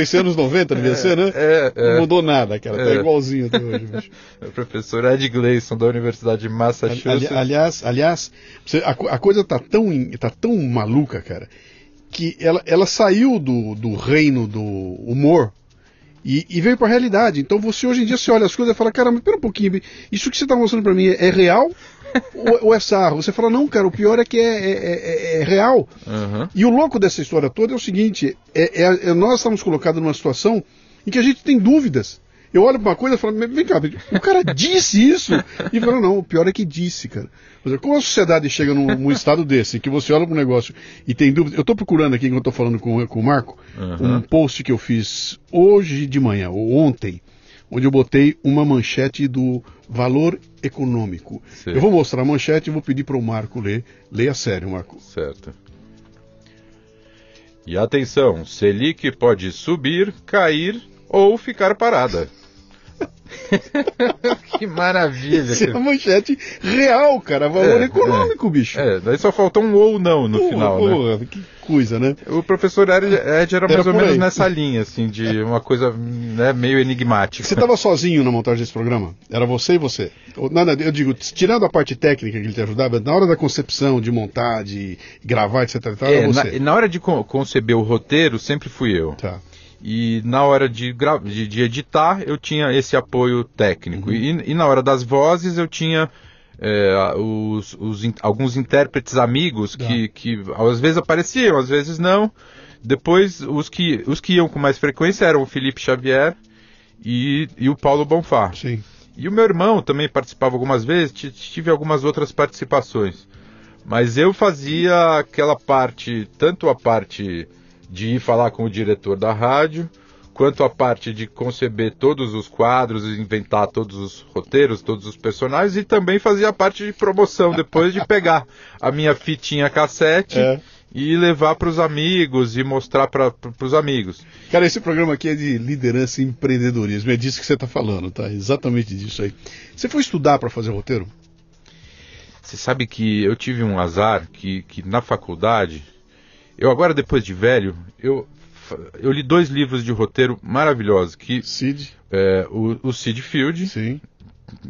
esse anos 90, devia ser, né? É, é. Não mudou nada, cara. Tá É. igualzinho até hoje, bicho. O professor Ed Gleason, da Universidade de Massachusetts. Ali- aliás, aliás a, co- a coisa tá tão, tá tão maluca, cara, que ela, ela saiu do, do reino do humor e, e veio pra realidade. Então você hoje em dia você olha as coisas e fala, cara, mas pera um pouquinho, isso que você tá mostrando pra mim é, é real ou, ou é sarro? Você fala, não, cara, o pior é que é, é- é- é real. Aham. E o louco dessa história toda é o seguinte: é, é- é- nós estamos colocados numa situação em que a gente tem dúvidas. Eu olho para uma coisa e falo, "Mas vem cá, o cara disse isso? E fala, não, o pior é que disse, cara. Dizer, como a sociedade chega num, num estado desse, que você olha para um negócio e tem dúvidas. Eu estou procurando aqui, enquanto estou falando com, com o Marco, Uhum. um post que eu fiz hoje de manhã, ou ontem, onde eu botei uma manchete do valor econômico. Sim. Eu vou mostrar a manchete e vou pedir para o Marco ler. Leia a sério, Marco. Certo. E atenção, Selic pode subir, cair ou ficar parada. que maravilha. Isso é uma manchete real, cara. Valor É, econômico, bicho. É, daí só faltou um ou não no Porra, final, né? porra, Que coisa, né? O professor Ed, Ed era mais Era ou por menos aí. nessa linha, assim, de uma coisa né, meio enigmática. Você estava sozinho na montagem desse programa? Era você e você? Ou, não, eu digo, tirando a parte técnica que ele te ajudava, na hora da concepção, de montar, de gravar, etc. tal, É, era na, você. na hora de con- conceber o roteiro, sempre fui eu. Tá. E na hora de, de, de editar, eu tinha esse apoio técnico. Uhum. E, e na hora das vozes, eu tinha é, os, os in- alguns intérpretes amigos Tá. que, que às vezes apareciam, às vezes não. Depois, os que, os que iam com mais frequência eram o Felipe Xavier e, e o Paulo Bonfá. Sim. E o meu irmão também participava algumas vezes, ti- tive algumas outras participações. Mas eu fazia aquela parte, tanto a parte de ir falar com o diretor da rádio, quanto a parte de conceber todos os quadros, inventar todos os roteiros, todos os personagens, e também fazia a parte de promoção, depois de pegar a minha fitinha cassete É. e levar para os amigos e mostrar para os amigos. Cara, esse programa aqui é de liderança e empreendedorismo. É disso que você está falando, tá? Exatamente disso aí. Você foi estudar para fazer roteiro? Você sabe que eu tive um azar que, que na faculdade, eu agora depois de velho, eu, eu li dois livros de roteiro maravilhosos, que Cid? é o, o Sid Field, Sim.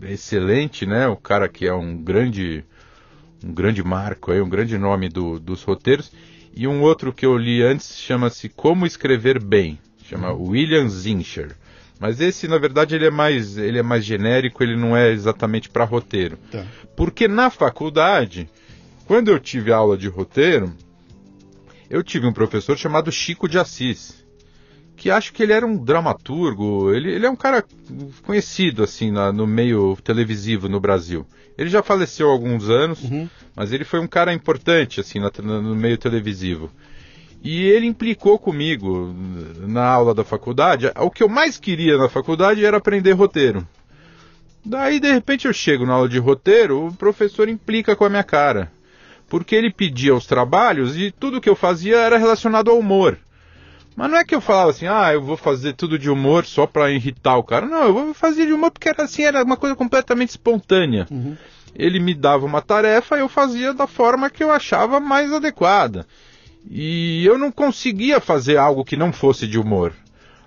excelente, né? O cara que é um grande um grande marco aí, um grande nome do- dos roteiros, e um outro que eu li antes chama-se Como Escrever Bem, chama William Zincher. Mas esse, na verdade, ele é mais ele é mais genérico, ele não é exatamente para roteiro. Tá. Porque na faculdade Quando eu tive aula de roteiro, eu tive um professor chamado Chico de Assis, que acho que ele era um dramaturgo, ele, ele é um cara conhecido assim na, no meio televisivo no Brasil. Ele já faleceu há alguns anos, uhum. mas ele foi um cara importante assim na, no meio televisivo. E ele implicou comigo na aula da faculdade. O que eu mais queria na faculdade era aprender roteiro. Daí, de repente, eu chego na aula de roteiro, o professor implica com a minha cara. Porque ele pedia os trabalhos e tudo que eu fazia era relacionado ao humor. Mas não é que eu falava assim, ah, eu vou fazer tudo de humor só para irritar o cara. Não, eu vou fazer de humor porque era assim, era uma coisa completamente espontânea. Uhum. Ele me dava uma tarefa, eu fazia da forma que eu achava mais adequada. E eu não conseguia fazer algo que não fosse de humor.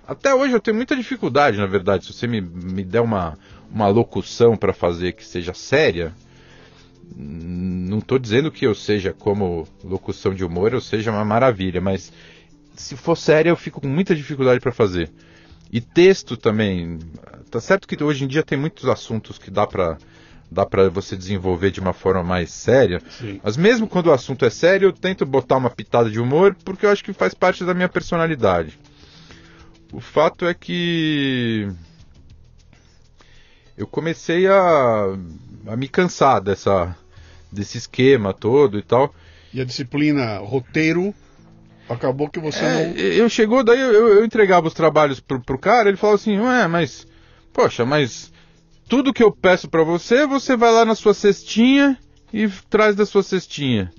Até hoje eu tenho muita dificuldade, na verdade. Se você me, me der uma, uma locução para fazer que seja séria, não estou dizendo que eu seja como locução de humor, eu seja uma maravilha, mas se for séria eu fico com muita dificuldade para fazer. E texto também. Tá certo que hoje em dia tem muitos assuntos que dá para dá para você desenvolver de uma forma mais séria. Sim. Mas mesmo quando o assunto é sério, eu tento botar uma pitada de humor porque eu acho que faz parte da minha personalidade. O fato é que eu comecei a, a me cansar dessa desse esquema todo e tal. E a disciplina roteiro acabou que você é, não. Eu chegou, daí eu, eu, entregava os trabalhos pro, pro cara, ele falou assim, ué, mas. Poxa, mas tudo que eu peço para você, você vai lá na sua cestinha e traz da sua cestinha.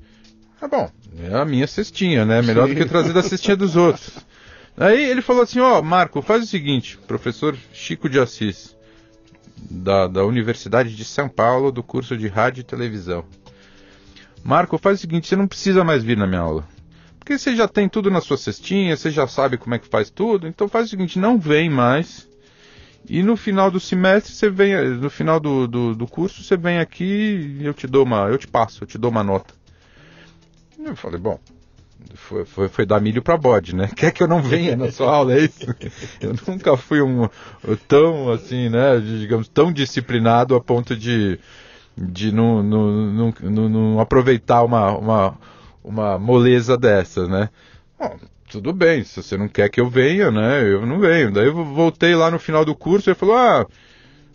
Ah, bom, é a minha cestinha, né? Melhor Sim. do que trazer da cestinha dos outros. Aí ele falou assim: Ó, oh, Marco, faz o seguinte, professor Chico de Assis, da, da Universidade de São Paulo, do curso de Rádio e Televisão. Marco, faz o seguinte: você não precisa mais vir na minha aula. Porque você já tem tudo na sua cestinha, você já sabe como é que faz tudo, então faz o seguinte: não vem mais e no final do semestre você vem, no final do, do, do curso você vem aqui e eu te dou uma, eu te passo, eu te dou uma nota. Eu falei, bom, foi, foi, foi dar milho para bode, né? Quer que eu não venha na sua aula, é isso? Eu nunca fui um tão assim, né? Digamos, tão disciplinado a ponto de, de não, não, não, não aproveitar uma, uma, uma moleza dessas, né? Bom, tudo bem, se você não quer que eu venha, né? Eu não venho. Daí eu voltei lá no final do curso e ele falou: Ah,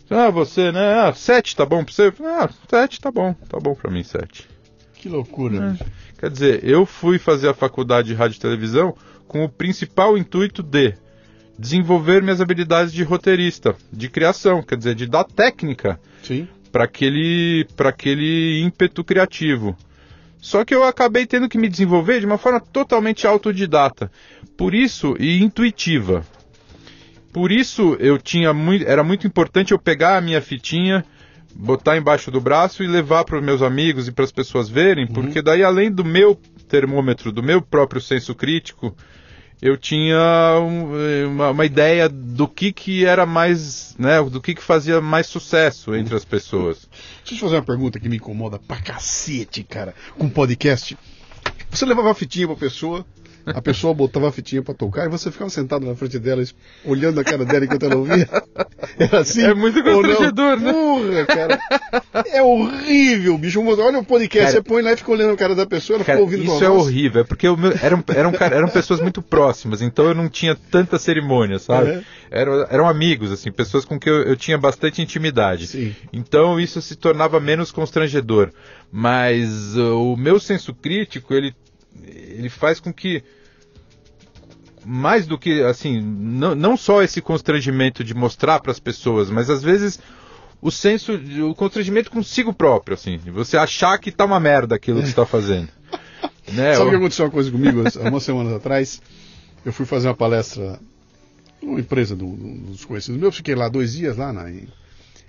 ah você, né? Ah, sete tá bom pra você? Ah, sete tá bom, tá bom pra mim, sete. Que loucura. É. Quer dizer, eu fui fazer a faculdade de rádio e televisão com o principal intuito de desenvolver minhas habilidades de roteirista, de criação, quer dizer, de dar técnica para aquele, aquele ímpeto criativo. Só que eu acabei tendo que me desenvolver de uma forma totalmente autodidata. Por isso, e intuitiva. Por isso eu tinha muito, era muito importante eu pegar a minha fitinha, botar embaixo do braço e levar para os meus amigos e para as pessoas verem, uhum. porque daí além do meu termômetro, do meu próprio senso crítico, eu tinha uma, uma, ideia do que, que era mais, né, do que, que fazia mais sucesso entre as pessoas. Deixa eu te fazer uma pergunta que me incomoda pra cacete, cara, com podcast. Você levava a fitinha pra pessoa, a pessoa botava a fitinha para tocar e você ficava sentado na frente dela, olhando a cara dela enquanto ela ouvia. Era assim. É muito constrangedor, né? Porra, cara. É horrível, bicho. Olha o podcast, cara, você põe lá e fica olhando a cara da pessoa, ela cara, fica ouvindo Isso é horrível, é porque meu, eram, eram, eram pessoas muito próximas, então eu não tinha tanta cerimônia, sabe? É. Eram, eram amigos, assim, pessoas com quem eu, eu tinha bastante intimidade. Sim. Então isso se tornava menos constrangedor. Mas uh, o meu senso crítico, ele ele faz com que mais do que assim, não, não só esse constrangimento de mostrar para as pessoas, mas às vezes o senso, o constrangimento consigo próprio, assim, você achar que tá uma merda aquilo que está fazendo. né? Sabe o que aconteceu uma coisa comigo há umas semanas atrás? Eu fui fazer uma palestra numa empresa do, dos conhecidos meus, fiquei lá dois dias lá na em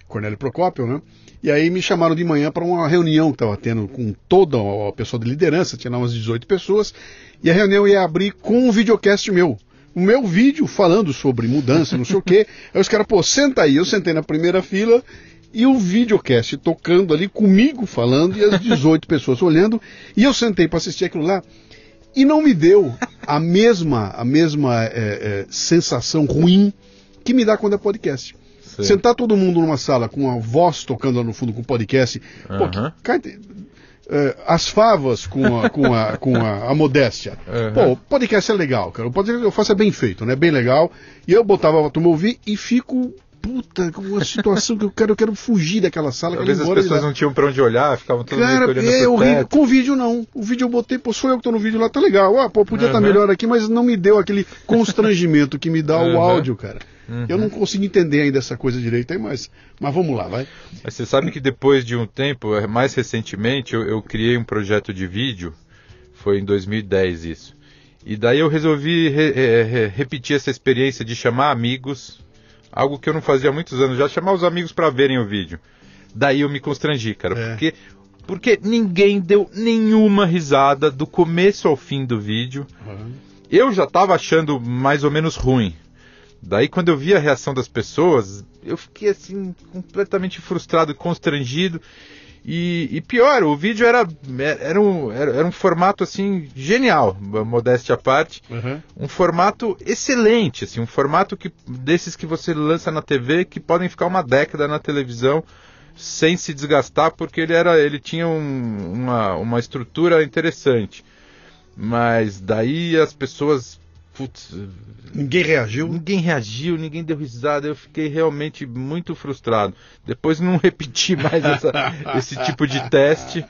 Cornélio Procópio, né? E aí me chamaram de manhã para uma reunião que estava tendo com toda a pessoa de liderança, tinha lá umas 18 pessoas, e a reunião ia abrir com um videocast meu. O meu vídeo falando sobre mudança, não sei o quê. Aí os caras, pô, senta aí. Eu sentei na primeira fila e o videocast tocando ali comigo falando e as 18 pessoas olhando. E eu sentei para assistir aquilo lá e não me deu a mesma, a mesma é, é, sensação ruim que me dá quando é podcast. Sim. Sentar todo mundo numa sala com a voz tocando lá no fundo com o podcast. Uhum. Pô, que, cara, eh, as favas com a, com a, com a, a modéstia. Uhum. Pô, o podcast é legal, cara. O podcast que eu faço é bem feito, né? Bem legal. E eu botava pra turma ouvir e fico. Puta, uma situação que eu quero, eu quero fugir daquela sala. Às vezes as pessoas não tinham pra onde olhar, ficavam meio Cara, olhando é pro horrível. teto. Com o vídeo não. O vídeo eu botei, pô, sou eu que tô no vídeo lá, tá legal. Ah, pô, podia estar Uhum. melhor aqui, mas não me deu aquele constrangimento que me dá o Uhum. áudio, cara. Eu não consigo entender ainda essa coisa direito aí, mas, mas vamos lá, vai. Mas você sabe que depois de um tempo, eh, mais recentemente, eu, eu criei um projeto de vídeo, foi em 2010 isso. E daí eu resolvi re- re- repetir essa experiência de chamar amigos, algo que eu não fazia há muitos anos, já chamar os amigos para verem o vídeo. Daí eu me constrangi, cara, É. porque porque ninguém deu nenhuma risada do começo ao fim do vídeo. Eu já estava achando mais ou menos ruim. Daí, quando eu vi a reação das pessoas, eu fiquei assim, completamente frustrado e constrangido. E, e pior, o vídeo era, era, um, era, um formato assim genial, modéstia à parte. Uhum. Um formato excelente, assim, um formato que, desses que você lança na TV que podem ficar uma década na televisão sem se desgastar, porque ele, era, ele tinha um- uma, uma estrutura interessante. Mas daí as pessoas. Putz, Ninguém reagiu. Ninguém reagiu, ninguém deu risada, eu fiquei realmente muito frustrado. Depois não repeti mais essa- esse tipo de teste,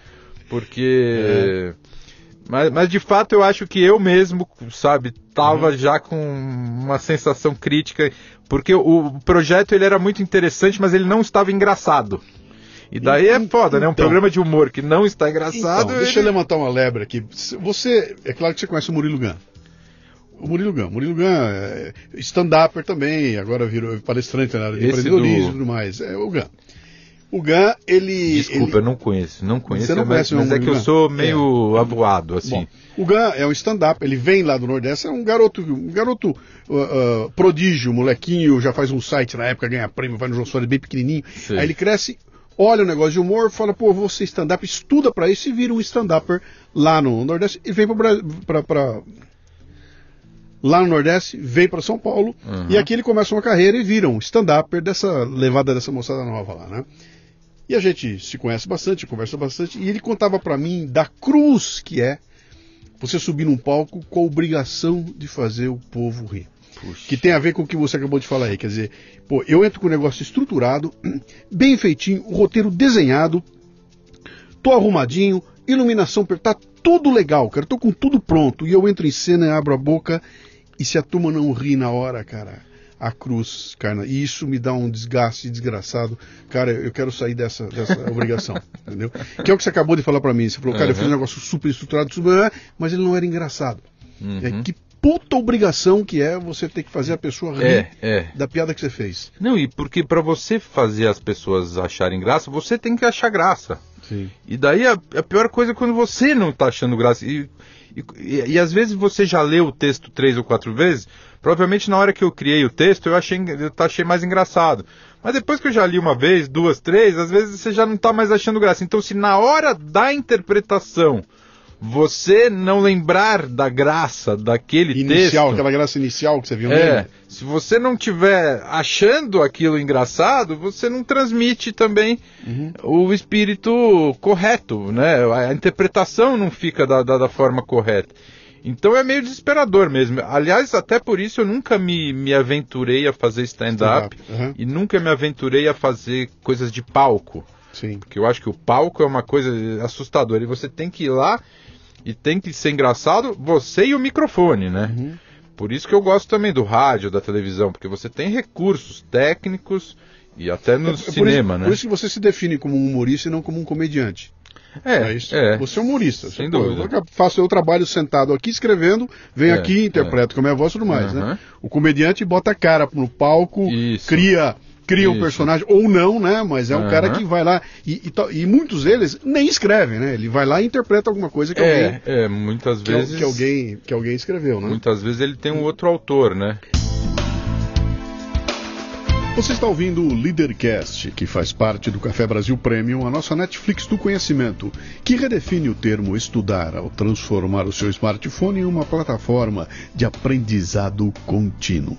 porque. Mas, mas de fato eu acho que eu mesmo, sabe, tava já com uma sensação crítica, porque o, projeto ele era muito interessante, mas ele não estava engraçado. E daí é foda, né? Um Então. programa de humor que não está engraçado. Então, deixa eu ele- levantar uma lebre aqui. Você, é claro que você conhece o Murilo Gun. O Murilo Gun. Murilo Gun é stand-upper também, agora virou palestrante na área de Esse empreendedorismo e do- tudo mais. É o Gun. O Gun, ele. Desculpa, ele- eu não conheço, não conheço, não mas, conhece o mas é que eu sou meio avoado, assim. Bom, o Gun é um stand-up, ele vem lá do Nordeste, é um garoto, um garoto uh, uh, prodígio, molequinho, já faz um site na época, ganha prêmio, vai no João Soares bem pequenininho. Sim. Aí ele cresce, olha o negócio de humor, fala, pô, vou ser stand-up, estuda pra isso e vira um stand-upper lá no Nordeste e vem pra- lá no Nordeste, vem pra São Paulo Uhum. e aqui ele começa uma carreira e vira um stand-upper dessa levada dessa moçada nova lá, né? E a gente se conhece bastante, conversa bastante, e ele contava pra mim da cruz que é você subir num palco com a obrigação de fazer o povo rir. Puxa. Que tem a ver com o que você acabou de falar aí. Quer dizer, pô, eu entro com um negócio estruturado, bem feitinho, o roteiro desenhado, tô arrumadinho, iluminação, tá tudo legal, cara. Tô com tudo pronto. E eu entro em cena, abro a boca, e se a turma não ri na hora, cara, a cruz, cara, e isso me dá um desgaste desgraçado. Cara, eu quero sair dessa, dessa obrigação, entendeu? Que é o que você acabou de falar pra mim. Você falou, cara, eu fiz um Uhum. negócio super estruturado, super, mas ele não era engraçado. Uhum. É, que puta obrigação que é você ter que fazer a pessoa rir É, é. da piada que você fez. Não, e porque pra você fazer as pessoas acharem graça, você tem que achar graça. Sim. E daí a, a pior coisa é quando você não tá achando graça. E, e, e- e às vezes você já leu o texto três ou quatro vezes. Provavelmente na hora que eu criei o texto eu achei, eu achei mais engraçado. Mas depois que eu já li uma vez, duas, três, às vezes você já não tá mais achando graça. Então se na hora da interpretação você não lembrar da graça daquele Inicial, texto. aquela graça inicial que você viu É, nele. se você não tiver achando aquilo engraçado, você não transmite também Uhum. o espírito correto, né? A interpretação não fica da, da, da forma correta. Então é meio desesperador mesmo. Aliás, até por isso eu nunca me, me aventurei a fazer stand-up Stand-up, uhum. e nunca me aventurei a fazer coisas de palco. Sim. Porque eu acho que o palco é uma coisa assustadora e você tem que ir lá e tem que ser engraçado você e o microfone, né? Uhum. Por isso que eu gosto também do rádio, da televisão, porque você tem recursos técnicos e até no É por cinema, isso, né? Por isso que você se define como um humorista e não como um comediante. é, É é. Você é um humorista. Sem Você, dúvida. eu faço eu trabalho sentado aqui escrevendo, venho É, aqui, interpreto com a minha voz e tudo mais, Aham. né? O comediante bota a cara no palco, Isso. cria cria um Isso. personagem, ou não, né? Mas é um Aham. cara que vai lá, e, e e muitos deles nem escrevem, né? Ele vai lá e interpreta alguma coisa que É, alguém, é, muitas que, vezes. que alguém, que alguém escreveu, né? Muitas vezes ele tem um outro autor, né? Você está ouvindo o Leadercast, que faz parte do Café Brasil Premium, a nossa Netflix do conhecimento, que redefine o termo estudar ao transformar o seu smartphone em uma plataforma de aprendizado contínuo.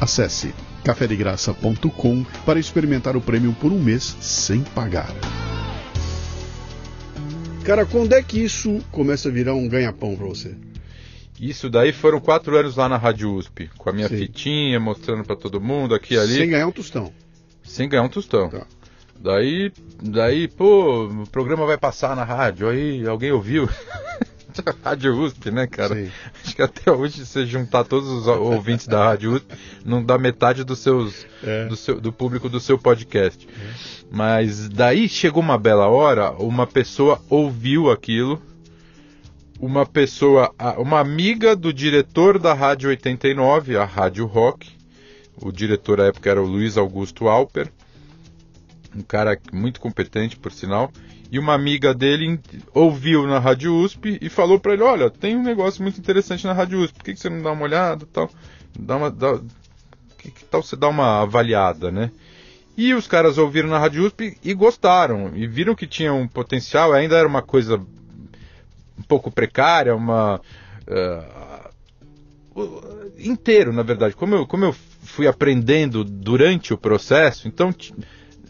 Acesse cafedegraça.com para experimentar o prêmio por um mês sem pagar. Cara, quando é que isso começa a virar um ganha-pão para você? Isso daí foram quatro anos lá na Rádio USP, com a minha Sim. fitinha, mostrando para todo mundo aqui e ali. Sem ganhar um tostão. Sem ganhar um tostão. Tá. Daí, daí, pô, o programa vai passar na rádio, aí alguém ouviu. rádio USP, né, cara? Sim. Acho que até hoje, se você juntar todos os ouvintes da Rádio USP, não dá metade dos seus, É. do, seu, do público do seu podcast. Mas daí chegou uma bela hora, uma pessoa ouviu aquilo, uma pessoa, uma amiga do diretor da Rádio 89, a Rádio Rock, o diretor à época era o Luiz Augusto Alper, um cara muito competente, por sinal, e uma amiga dele ouviu na Rádio USP e falou pra ele, olha, tem um negócio muito interessante na Rádio USP, por que, que você não dá uma olhada tal? Dá uma, dá, que, que tal você dar uma avaliada, né? E os caras ouviram na Rádio USP e gostaram, e viram que tinha um potencial, ainda era uma coisa um pouco precária, uma... o- inteiro, na verdade. Como eu, como eu fui aprendendo durante o processo, então,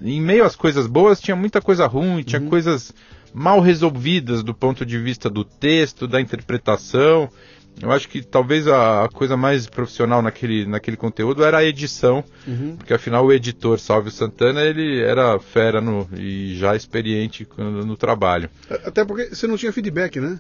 em meio às coisas boas, tinha muita coisa ruim, tinha coisas mal resolvidas do ponto de vista do texto, da interpretação. Eu acho que talvez a, a coisa mais profissional naquele, naquele conteúdo era a edição, Uhum. porque afinal o editor Salvio Santana ele era fera no, e já experiente no, no trabalho. Até porque você não tinha feedback, né?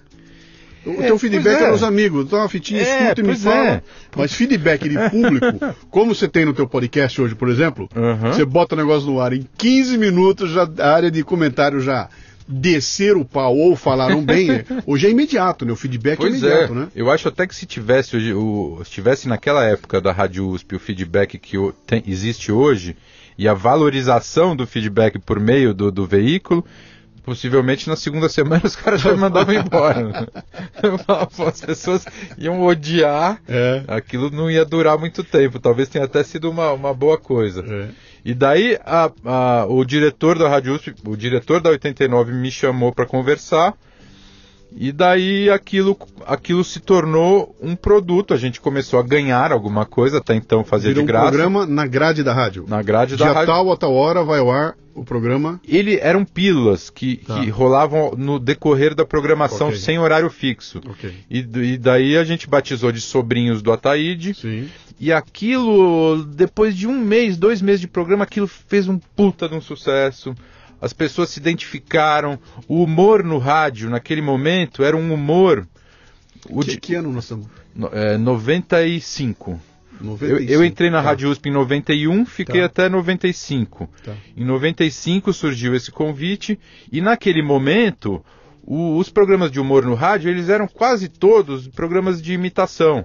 O É, teu feedback é. era os amigos. Dá uma fitinha, É, escuta e me pois fala. é. Mas feedback de público, como você tem no teu podcast hoje, por exemplo, Uhum. você bota o negócio no ar em 15 minutos, já a área de comentário já descer o pau ou falaram bem, é- hoje é imediato, né? O feedback é Pois imediato, é, né? eu acho até que se tivesse hoje, o, se tivesse naquela época da Rádio USP o feedback que o- tem- existe hoje e a valorização do feedback por meio do, do veículo, possivelmente na segunda semana os caras já me mandavam embora. Falava, pô, As pessoas iam odiar, É. aquilo não ia durar muito tempo, talvez tenha até sido uma, uma boa coisa. É. E daí a- a- o diretor da Rádio USP, o diretor da 89 me chamou para conversar. E daí aquilo, aquilo se tornou um produto. A gente começou a ganhar alguma coisa, até então fazia Virou de um graça. programa na grade da rádio. Na grade da Dia rádio. tal a tal hora vai ao ar o programa. Ele eram pílulas que, Tá. que rolavam no decorrer da programação Ok. sem horário fixo. Ok. E, e daí a gente batizou de sobrinhos do Ataíde. Sim. E aquilo, depois de um mês, dois meses de programa, aquilo fez um puta de um sucesso. As pessoas se identificaram. O humor no rádio, naquele momento, era um humor. O Que, de, que ano nós estamos? no- é, 95. Eu, 95. eu entrei na Tá. Rádio USP em 91, fiquei Tá. até 95. Tá. Em 95 surgiu esse convite e naquele momento o- os programas de humor no rádio eles eram quase todos programas de imitação.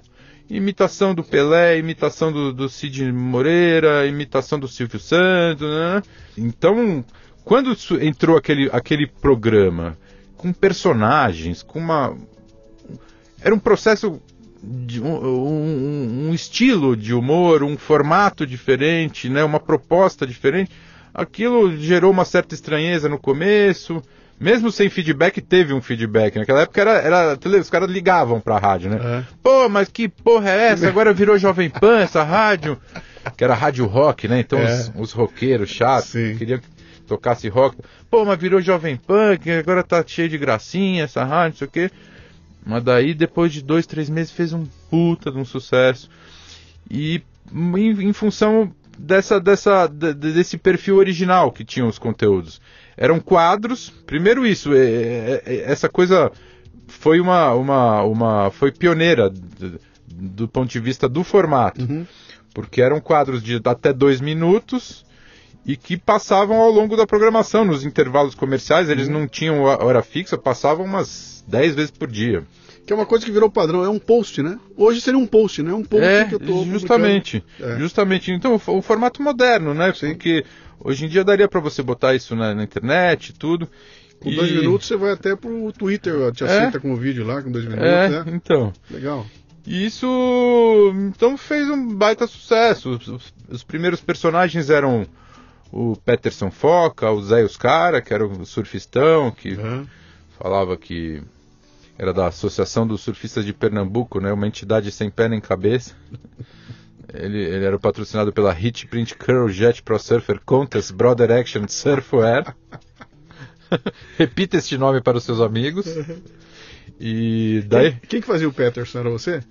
Imitação do Pelé, imitação do, do Cid Moreira, imitação do Silvio Santos. Né? Então, quando entrou aquele, aquele programa com personagens, com uma. Era um processo um, um- estilo de humor, um formato diferente, né, uma proposta diferente. Aquilo gerou uma certa estranheza no começo. Mesmo sem feedback, teve um feedback. Naquela época era, era os caras ligavam pra rádio, né? É. Pô, mas que porra é essa? Agora virou Jovem Pan essa rádio. Que era rádio rock, né? Então É. os, os roqueiros chatos queriam que tocasse rock. Pô, mas virou Jovem Pan, que agora tá cheio de gracinha essa rádio, não sei o quê. Mas daí, depois de dois, três meses, fez um puta de um sucesso. E em, em função dessa, dessa, de- de- desse perfil original que tinham os conteúdos. Eram quadros, primeiro isso, é- é- é- essa coisa foi uma, uma, uma foi pioneira d- do ponto de vista do formato, Uhum. porque eram quadros de até dois minutos e que passavam ao longo da programação, nos intervalos comerciais, eles não tinham a- hora fixa, passavam umas 10 vezes por dia. Que é uma coisa que virou padrão, é um post, né? Hoje seria um post, né? Um post é, que eu tô justamente, é. justamente. Então, o, o, formato moderno, né? Sim. Porque hoje em dia daria para você botar isso na, na internet, tudo. Com e... dois minutos você vai até pro Twitter, te aceita é. com o vídeo lá, com dois minutos, é, né? Então. Legal. E isso então fez um baita sucesso. Os, os primeiros personagens eram o Peterson Foca, o Zé Oscara, que era o surfistão, que uhum. falava que era da Associação dos Surfistas de Pernambuco, né, uma entidade sem pé nem cabeça. Ele, ele era patrocinado pela Hit Print Curl Jet Pro Surfer Contest Brother Action Surfwear. Repita este nome para os seus amigos. E daí. Quem, quem, que fazia o Peterson? Era você?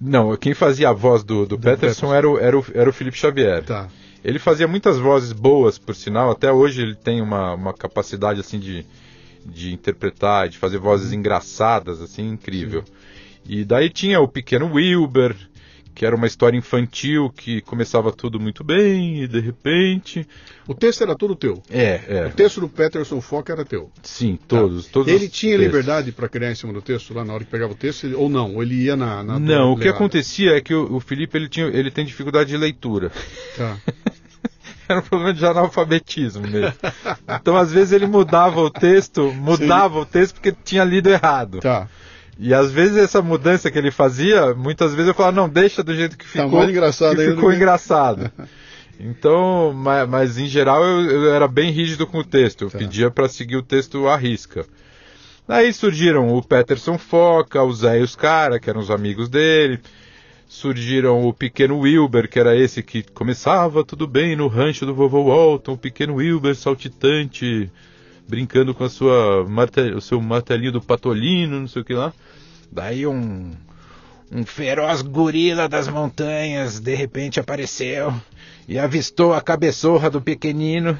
Não, quem fazia a voz do, do, do Peterson, Peterson, Era, o, era, o, era o Felipe Xavier. Tá. Ele fazia muitas vozes boas, por sinal. Até hoje ele tem uma, uma capacidade assim de, de interpretar, de fazer vozes uhum. engraçadas, assim, incrível. E daí tinha o pequeno Wilber, que era uma história infantil que começava tudo muito bem e de repente. O texto era todo teu? É, é. O texto do Peterson Fock era teu? Sim, todos. Tá. todos ele tinha textos. liberdade para criar em cima do texto lá na hora que pegava o texto? Ou não? Ou ele ia na. na não, o que acontecia é que o, o, Felipe ele, tinha, ele tem dificuldade de leitura. Tá. era um problema de analfabetismo mesmo. Então, às vezes, ele mudava o texto, mudava Sim. o texto porque tinha lido errado. Tá. E às vezes essa mudança que ele fazia, muitas vezes eu falava, não, deixa do jeito que ficou. Tá mais engraçado que ficou engraçado. Então, mas, mas, em geral eu, eu, era bem rígido com o texto. Eu tá. pedia para seguir o texto à risca. Daí surgiram o Peterson Foca, o Zé e os Cara, que eram os amigos dele. Surgiram o pequeno Wilber, que era esse que começava tudo bem no rancho do vovô Walton, o pequeno Wilber saltitante, brincando com a sua o seu martelinho do patolino, não sei o que lá. Daí um, um feroz gorila das montanhas de repente apareceu e avistou a cabeçorra do pequenino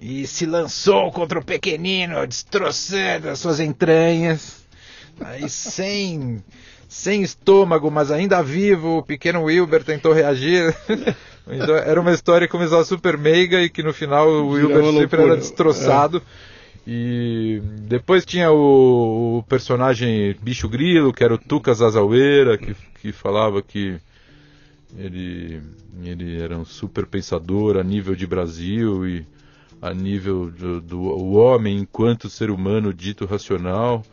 e se lançou contra o pequenino, destroçando as suas entranhas. Aí sem sem estômago, mas ainda vivo, o pequeno Wilber tentou reagir. então, era uma história que começava super meiga e que no final o Wilber sempre era destroçado. É. E depois tinha o, o, personagem Bicho Grilo, que era o Tucas Azaueira, que, que falava que ele, ele era um super pensador a nível de Brasil e a nível do, do homem enquanto ser humano dito racional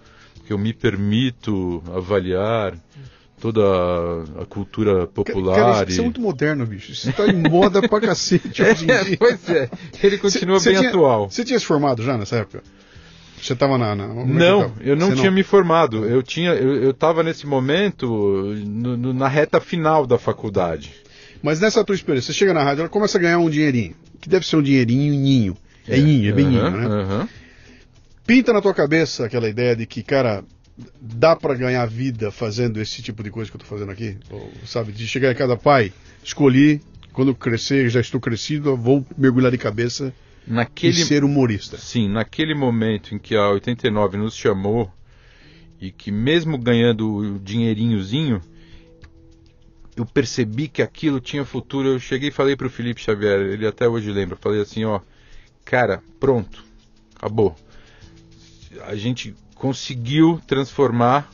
que eu me permito avaliar toda a, cultura popular. Cara, isso, e... é muito moderno, bicho. Isso está em moda pra cacete hoje em é, dia. Pois é, ele continua cê, bem cê atual. Você tinha se formado já nessa época? Você estava na, na, é Não, eu não tinha não... me formado. Eu tinha, eu estava nesse momento no, no, na reta final da faculdade. Mas nessa tua experiência, você chega na rádio, ela começa a ganhar um dinheirinho, que deve ser um dinheirinho ninho. É, é ninho, é bem ninho, né? Pinta na tua cabeça aquela ideia de que, cara, dá para ganhar vida fazendo esse tipo de coisa que eu tô fazendo aqui? Ou, sabe, de chegar a cada pai, escolhi, quando crescer, já estou crescido, vou mergulhar de cabeça naquele, e ser humorista. Sim, naquele momento em que a 89 nos chamou e que mesmo ganhando o dinheirinhozinho, eu percebi que aquilo tinha futuro. Eu cheguei e falei para o Felipe Xavier, ele até hoje lembra, falei assim, ó, cara, pronto, acabou a gente conseguiu transformar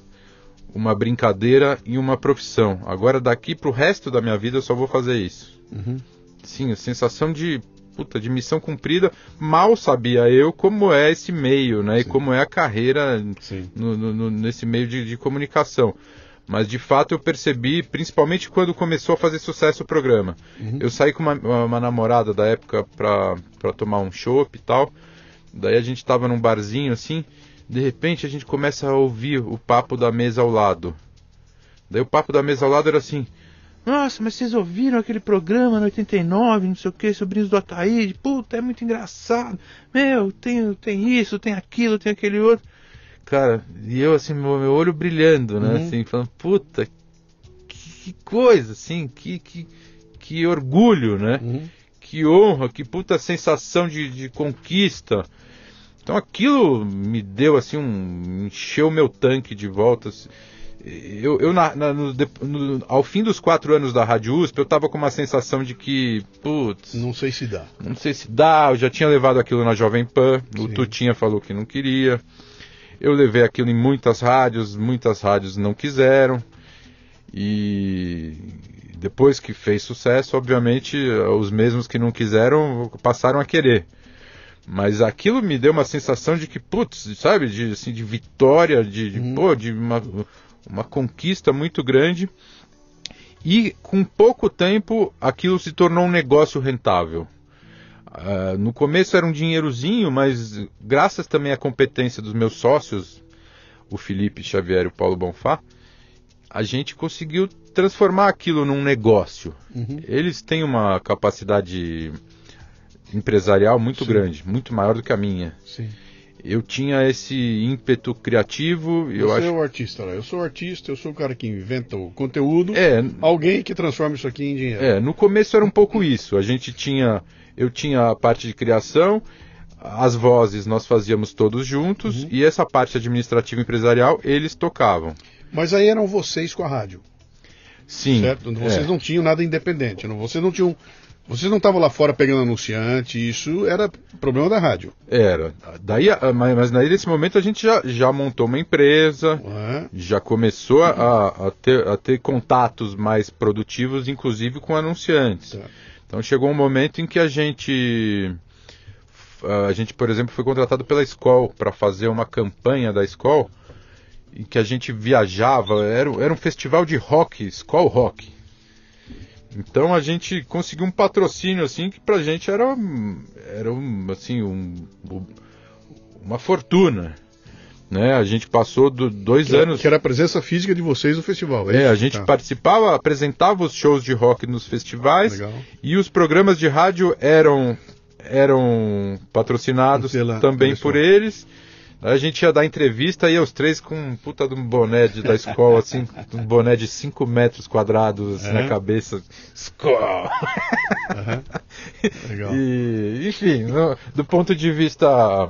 uma brincadeira em uma profissão. Agora daqui para o resto da minha vida eu só vou fazer isso. Uhum. Sim, a sensação de puta, de missão cumprida. Mal sabia eu como é esse meio, né? Sim. E como é a carreira no, no, nesse meio de, de, comunicação. Mas de fato eu percebi, principalmente quando começou a fazer sucesso o programa. Uhum. Eu saí com uma, uma namorada da época para tomar um chopp e tal. Daí a gente tava num barzinho assim, de repente a gente começa a ouvir o papo da mesa ao lado. Daí o papo da mesa ao lado era assim: Nossa, mas vocês ouviram aquele programa no 89, não sei o que, Sobrinhos do Ataíde? Puta, é muito engraçado. Meu, tem, tem isso, tem aquilo, tem aquele outro. Cara, e eu assim, meu, meu olho brilhando, né? Uhum. Assim, falando, puta, que, que, coisa, assim, que, que, que orgulho, né? Uhum. Que honra, que puta sensação de, de conquista. Então aquilo me deu assim um. encheu meu tanque de volta. Assim. Eu, eu na, na, no, no, ao fim dos quatro anos da Rádio USP, eu tava com uma sensação de que, putz. Não sei se dá. Não sei se dá, eu já tinha levado aquilo na Jovem Pan, Sim. o Tutinha falou que não queria. Eu levei aquilo em muitas rádios, muitas rádios não quiseram. E depois que fez sucesso, obviamente, os mesmos que não quiseram passaram a querer. Mas aquilo me deu uma sensação de que, putz, sabe, de, assim, de vitória, de, de, uhum. pô, de uma, uma conquista muito grande. E com pouco tempo aquilo se tornou um negócio rentável. Uh, no começo era um dinheirozinho, mas graças também à competência dos meus sócios, o Felipe Xavier e o Paulo Bonfá, a gente conseguiu transformar aquilo num negócio. Uhum. Eles têm uma capacidade empresarial muito Sim. grande, muito maior do que a minha. Sim. Eu tinha esse ímpeto criativo. Eu Você acho... é o artista, né? eu sou o artista, eu sou o cara que inventa o conteúdo. É, alguém que transforma isso aqui em dinheiro. É, no começo era um pouco isso. A gente tinha, eu tinha a parte de criação, as vozes nós fazíamos todos juntos uhum. e essa parte administrativa empresarial eles tocavam. Mas aí eram vocês com a rádio. Sim. Certo? Vocês é. não tinham nada independente. Não, vocês não tinham. Vocês não estavam lá fora pegando anunciante, isso era problema da rádio. Era. Daí, mas, mas daí nesse momento a gente já, já montou uma empresa, uhum. já começou a, a, ter, a ter contatos mais produtivos, inclusive com anunciantes. Tá. Então chegou um momento em que a gente. A gente, por exemplo, foi contratado pela escola para fazer uma campanha da escola em que a gente viajava, era, era um festival de rock, Skull Rock. Então a gente conseguiu um patrocínio assim que pra gente era, era um, assim, um, uma fortuna. Né? A gente passou do, dois que anos. Que era a presença física de vocês no festival. É, é a gente tá. participava, apresentava os shows de rock nos festivais Legal. e os programas de rádio eram eram patrocinados Pela, também por eles. A gente ia dar entrevista e os três com um puta de um boné de, da escola, assim, um boné de 5 metros quadrados assim, na cabeça. Escola! Legal. E, enfim, no, do ponto de vista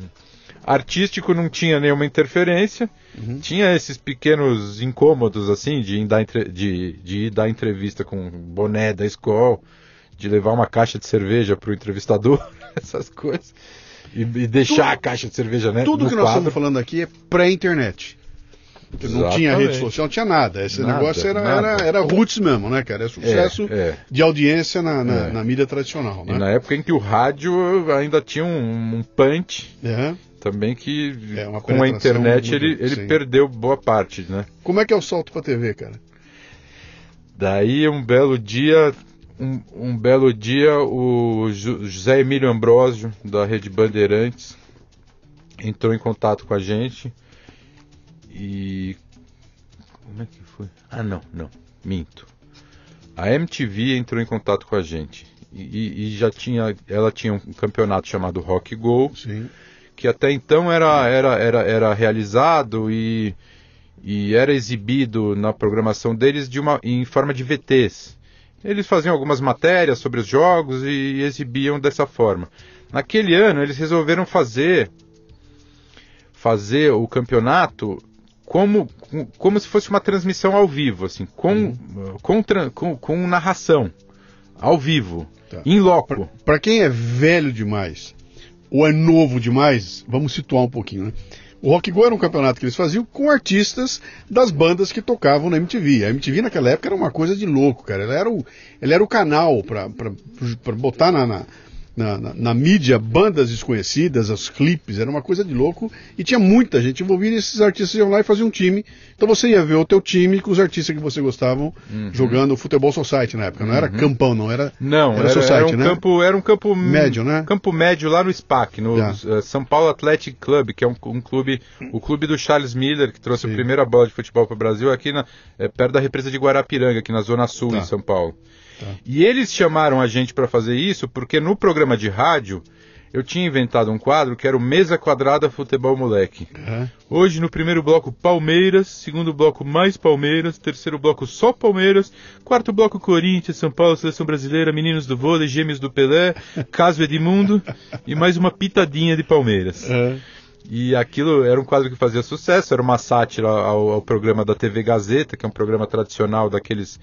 artístico não tinha nenhuma interferência. Uhum. Tinha esses pequenos incômodos, assim, de ir, dar, de, de ir dar entrevista com boné da escola, de levar uma caixa de cerveja para o entrevistador, essas coisas. E, e deixar tudo, a caixa de cerveja, né? Tudo que nós estamos falando aqui é pré-internet. Não tinha rede social, não tinha nada. Esse nada, negócio era, era, era roots mesmo, né, cara? É sucesso é, é. de audiência na, na, é. na, mídia tradicional. Né? E na época em que o rádio ainda tinha um, um punch. É. Também que é, com a internet ele, ele perdeu boa parte, né? Como é que é o salto pra TV, cara? Daí um belo dia um, um, belo dia, o José Emílio Ambrosio, da Rede Bandeirantes, entrou em contato com a gente e. Como é que foi? Ah, não, não, minto. A MTV entrou em contato com a gente e, e já tinha, ela tinha um campeonato chamado Rock Go, Sim. que até então era, era, era, era realizado e, e era exibido na programação deles de uma, em forma de VTs. Eles faziam algumas matérias sobre os jogos e exibiam dessa forma. Naquele ano eles resolveram fazer fazer o campeonato como, como se fosse uma transmissão ao vivo, assim, com, uhum. com, com, com, narração ao vivo, tá. em loco. Para quem é velho demais ou é novo demais, vamos situar um pouquinho, né? O Rock Go era um campeonato que eles faziam com artistas das bandas que tocavam na MTV. A MTV naquela época era uma coisa de louco, cara. Ela era o, ela era o canal para botar na, na na, na, na, mídia bandas desconhecidas, os clipes, era uma coisa de louco e tinha muita gente envolvida e esses artistas iam lá e faziam um time. Então você ia ver o teu time com os artistas que você gostavam uhum. jogando futebol society na época. Não uhum. era campão, não era. Não, era, era, society, era um né? campo, era um campo médio, né? Campo médio lá no SPAC, no uh, São Paulo Athletic Club, que é um, um, clube, o clube do Charles Miller que trouxe Sim. a primeira bola de futebol para o Brasil aqui na, é, perto da represa de Guarapiranga, aqui na zona sul tá. em São Paulo. Tá. E eles chamaram a gente para fazer isso porque no programa de rádio eu tinha inventado um quadro que era o Mesa Quadrada Futebol Moleque. Uhum. Hoje, no primeiro bloco, Palmeiras, segundo bloco, mais Palmeiras, terceiro bloco, só Palmeiras, quarto bloco, Corinthians, São Paulo, Seleção Brasileira, Meninos do Vôlei, Gêmeos do Pelé, Caso Edmundo e mais uma pitadinha de Palmeiras. Uhum. E aquilo era um quadro que fazia sucesso, era uma sátira ao, ao programa da TV Gazeta, que é um programa tradicional daqueles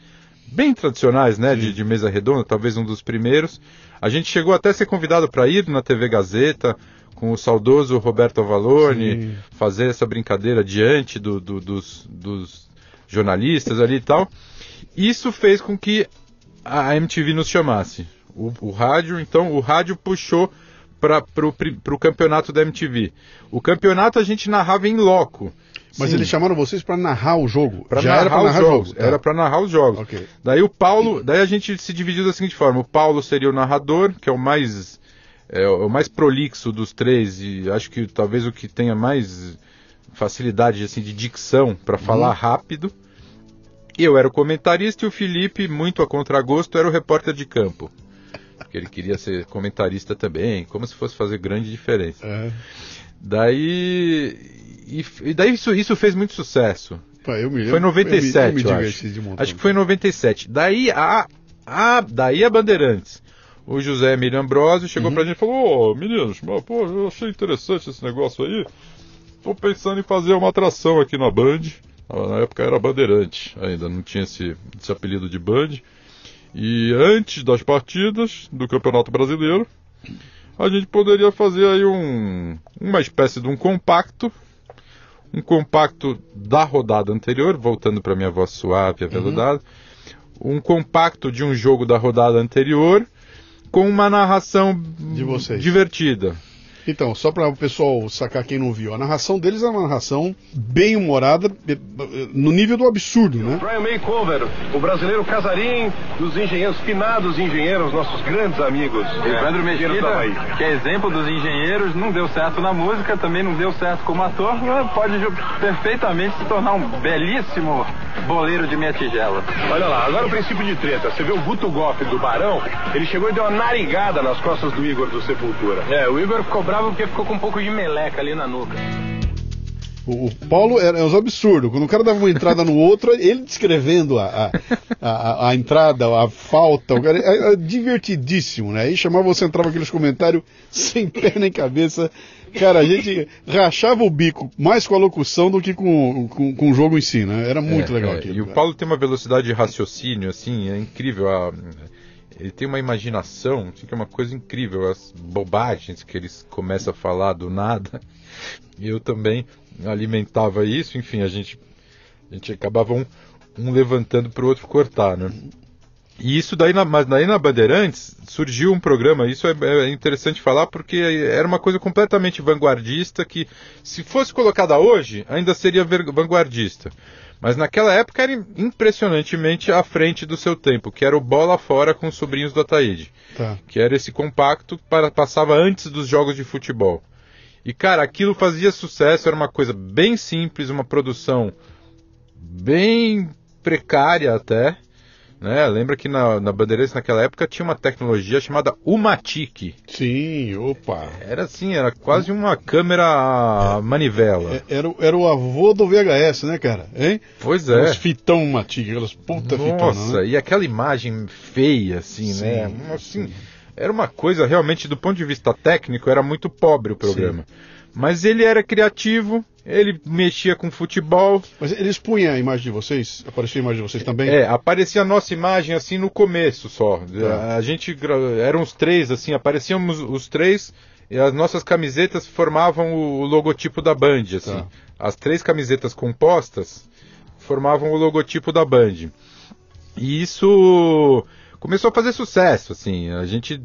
bem tradicionais, né, de, de, mesa redonda, talvez um dos primeiros. A gente chegou até a ser convidado para ir na TV Gazeta com o saudoso Roberto Avalone, Sim. fazer essa brincadeira diante do, do, dos, dos jornalistas ali e tal. Isso fez com que a MTV nos chamasse. O, o rádio, então, o rádio puxou para o campeonato da MTV. O campeonato a gente narrava em loco. Mas Sim. eles chamaram vocês para narrar o jogo? Pra Já narrar era para narrar os jogos. Tá. Era para narrar os jogos. Okay. Daí o Paulo, daí a gente se dividiu da seguinte forma: o Paulo seria o narrador, que é o mais é o mais prolixo dos três e acho que talvez o que tenha mais facilidade assim de dicção para falar uhum. rápido. Eu era o comentarista e o Felipe, muito a contragosto, era o repórter de campo. Porque ele queria ser comentarista também, como se fosse fazer grande diferença. É. Daí. E, e, daí isso, isso fez muito sucesso. Pá, eu me foi em 97, eu, me, eu, me acho. acho que foi em 97. Daí a, a, daí a Bandeirantes. O José Emílio Ambrosio chegou uhum. pra gente e falou: Ô, oh, meninos, pô, eu achei interessante esse negócio aí. Tô pensando em fazer uma atração aqui na Band. Na época era Bandeirante, ainda não tinha esse, esse apelido de Band. E antes das partidas do Campeonato Brasileiro, a gente poderia fazer aí um, uma espécie de um compacto, um compacto da rodada anterior, voltando para minha voz suave, aveludada, uhum. um compacto de um jogo da rodada anterior com uma narração divertida. Então, só para o pessoal sacar quem não viu, a narração deles é uma narração bem humorada, eh, no nível do absurdo, né? Brian Makeover, o brasileiro Casarim, dos engenheiros, finados engenheiros, nossos grandes amigos. Evandro Mesquita, que é exemplo dos engenheiros, não deu certo na música, também não deu certo como ator, pode perfeitamente se tornar um belíssimo boleiro de minha tigela. Olha lá, agora o princípio de treta. Você vê o Guto Goff do Barão, ele chegou e deu uma narigada nas costas do Igor do Sepultura. É, o Igor ficou bravo porque ficou com um pouco de meleca ali na nuca. O, o Paulo é, é um absurdo. Quando o cara dava uma entrada no outro, ele descrevendo a, a, a, a entrada, a falta, o cara é, é divertidíssimo, né? Aí chamava você entrava aqueles comentários sem pé nem cabeça. Cara, a gente rachava o bico mais com a locução do que com, com, com o jogo em si, né? Era muito é, legal é. aquilo. E o Paulo tem uma velocidade de raciocínio, assim, é incrível. A ele tem uma imaginação assim, que é uma coisa incrível. As bobagens que eles começam a falar do nada. Eu também alimentava isso, enfim, a gente, a gente acabava um, um levantando para o outro cortar, né? E isso daí, na, mas daí na Bandeirantes surgiu um programa, isso é, é, interessante falar porque era uma coisa completamente vanguardista que, se fosse colocada hoje, ainda seria vanguardista. Mas naquela época era impressionantemente à frente do seu tempo, que era o Bola Fora com os sobrinhos do Ataíde. Tá. Que era esse compacto que para, passava antes dos jogos de futebol. E cara, aquilo fazia sucesso, era uma coisa bem simples, uma produção bem precária até. Né? Lembra que na, na Bandeirantes naquela época tinha uma tecnologia chamada Umatic. Sim, opa. Era assim, era quase uma câmera é, manivela. É, era, era o avô do VHS, né, cara? Hein? Pois é. Os fitão Umatic, aquelas puta Nossa, fitonas, né? e aquela imagem feia, assim, sim, né? Assim, sim. Era uma coisa realmente, do ponto de vista técnico, era muito pobre o programa. Sim. Mas ele era criativo, ele mexia com futebol. Mas eles punham a imagem de vocês? Aparecia a imagem de vocês também? É, aparecia a nossa imagem assim no começo só. Tá. A gente eram os três assim, aparecíamos os três e as nossas camisetas formavam o, logotipo da Band assim. Tá. As três camisetas compostas formavam o logotipo da Band. E isso começou a fazer sucesso assim. A gente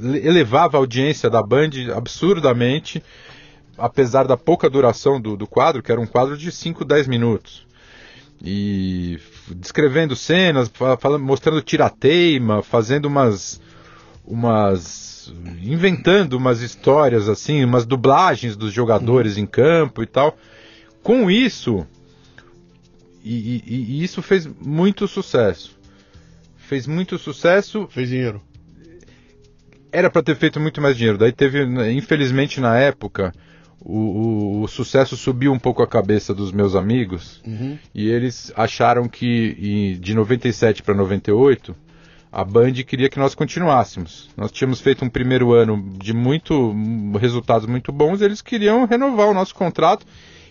elevava a audiência da Band absurdamente, apesar da pouca duração do, do quadro, que era um quadro de 5, 10 minutos. E descrevendo cenas, falando, mostrando tirateima, fazendo umas. umas. inventando umas histórias assim, umas dublagens dos jogadores em campo e tal. Com isso. E, e, e isso fez muito sucesso. Fez muito sucesso. Fez dinheiro era para ter feito muito mais dinheiro. Daí teve, infelizmente na época, o, o, o sucesso subiu um pouco a cabeça dos meus amigos uhum. e eles acharam que de 97 para 98 a Band queria que nós continuássemos. Nós tínhamos feito um primeiro ano de muito resultados muito bons, eles queriam renovar o nosso contrato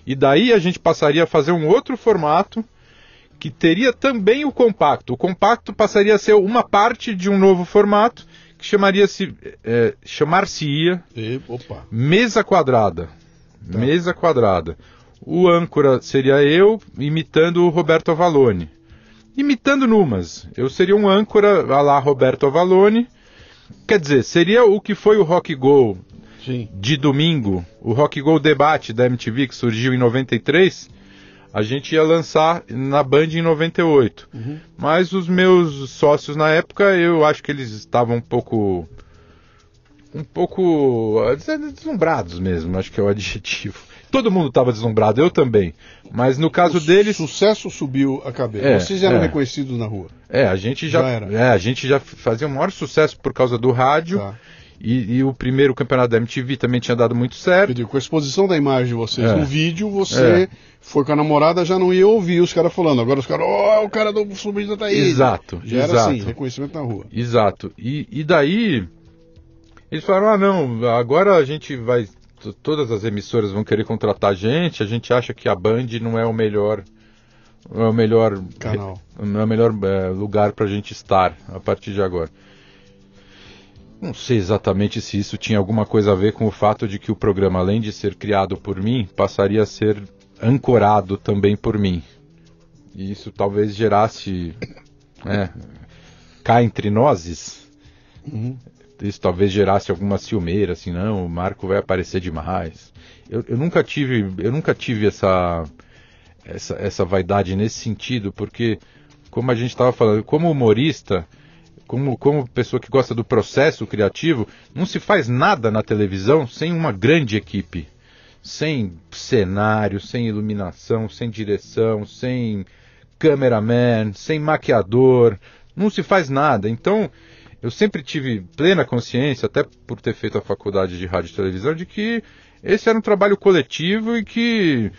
e daí a gente passaria a fazer um outro formato que teria também o compacto. O compacto passaria a ser uma parte de um novo formato que chamaria-se é, chamar-se-ia mesa quadrada. Tá. Mesa quadrada. O âncora seria eu imitando o Roberto Avalone. Imitando Numas. Eu seria um âncora a lá Roberto Avalone. Quer dizer, seria o que foi o Rock Go Sim. de domingo, o Rock Go Debate da MTV que surgiu em 93, a gente ia lançar na Band em 98. Uhum. Mas os meus sócios na época, eu acho que eles estavam um pouco um pouco deslumbrados mesmo, acho que é o adjetivo. Todo mundo estava deslumbrado, eu também. Mas no caso o deles. sucesso subiu a cabeça. É, Vocês eram é. reconhecidos na rua. É, a gente já, já é, a gente já fazia o maior sucesso por causa do rádio. Tá. E, e, o primeiro campeonato da MTV também tinha dado muito certo. Digo, com a exposição da imagem de vocês é. no vídeo, você é. foi com a namorada, já não ia ouvir os caras falando. Agora os caras, ó, oh, o cara do Subida tá aí. Exato. Já exato. era assim, reconhecimento na rua. Exato. E, e daí, eles falaram, ah não, agora a gente vai. Todas as emissoras vão querer contratar a gente, a gente acha que a Band não é o melhor. É o melhor canal. É o melhor é, lugar pra gente estar a partir de agora. Não sei exatamente se isso tinha alguma coisa a ver com o fato de que o programa, além de ser criado por mim, passaria a ser ancorado também por mim. E isso talvez gerasse. É, cá entre nós. Uhum. Isso talvez gerasse alguma ciumeira, assim, não, o Marco vai aparecer demais. Eu, eu nunca tive, eu nunca tive essa, essa, essa vaidade nesse sentido, porque, como a gente estava falando, como humorista, como, como pessoa que gosta do processo criativo, não se faz nada na televisão sem uma grande equipe. Sem cenário, sem iluminação, sem direção, sem cameraman, sem maquiador. Não se faz nada. Então, eu sempre tive plena consciência, até por ter feito a faculdade de rádio e televisão, de que esse era um trabalho coletivo e que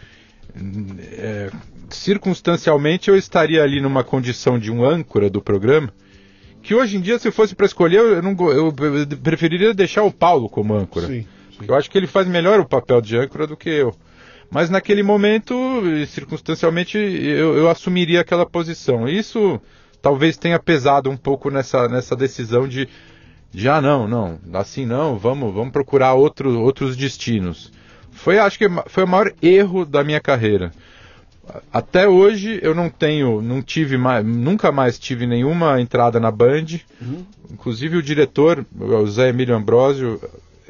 é, circunstancialmente eu estaria ali numa condição de um âncora do programa que hoje em dia, se fosse para escolher, eu, não, eu, preferiria deixar o Paulo como âncora. Sim, sim. Eu acho que ele faz melhor o papel de âncora do que eu. Mas naquele momento, circunstancialmente, eu, eu assumiria aquela posição. Isso talvez tenha pesado um pouco nessa, nessa decisão de, de ah, não, não, assim não, vamos, vamos procurar outro, outros destinos. Foi, acho que foi o maior erro da minha carreira. Até hoje eu não tenho, não tive mais, nunca mais tive nenhuma entrada na Band. Uhum. Inclusive o diretor, o Zé Emílio Ambrosio,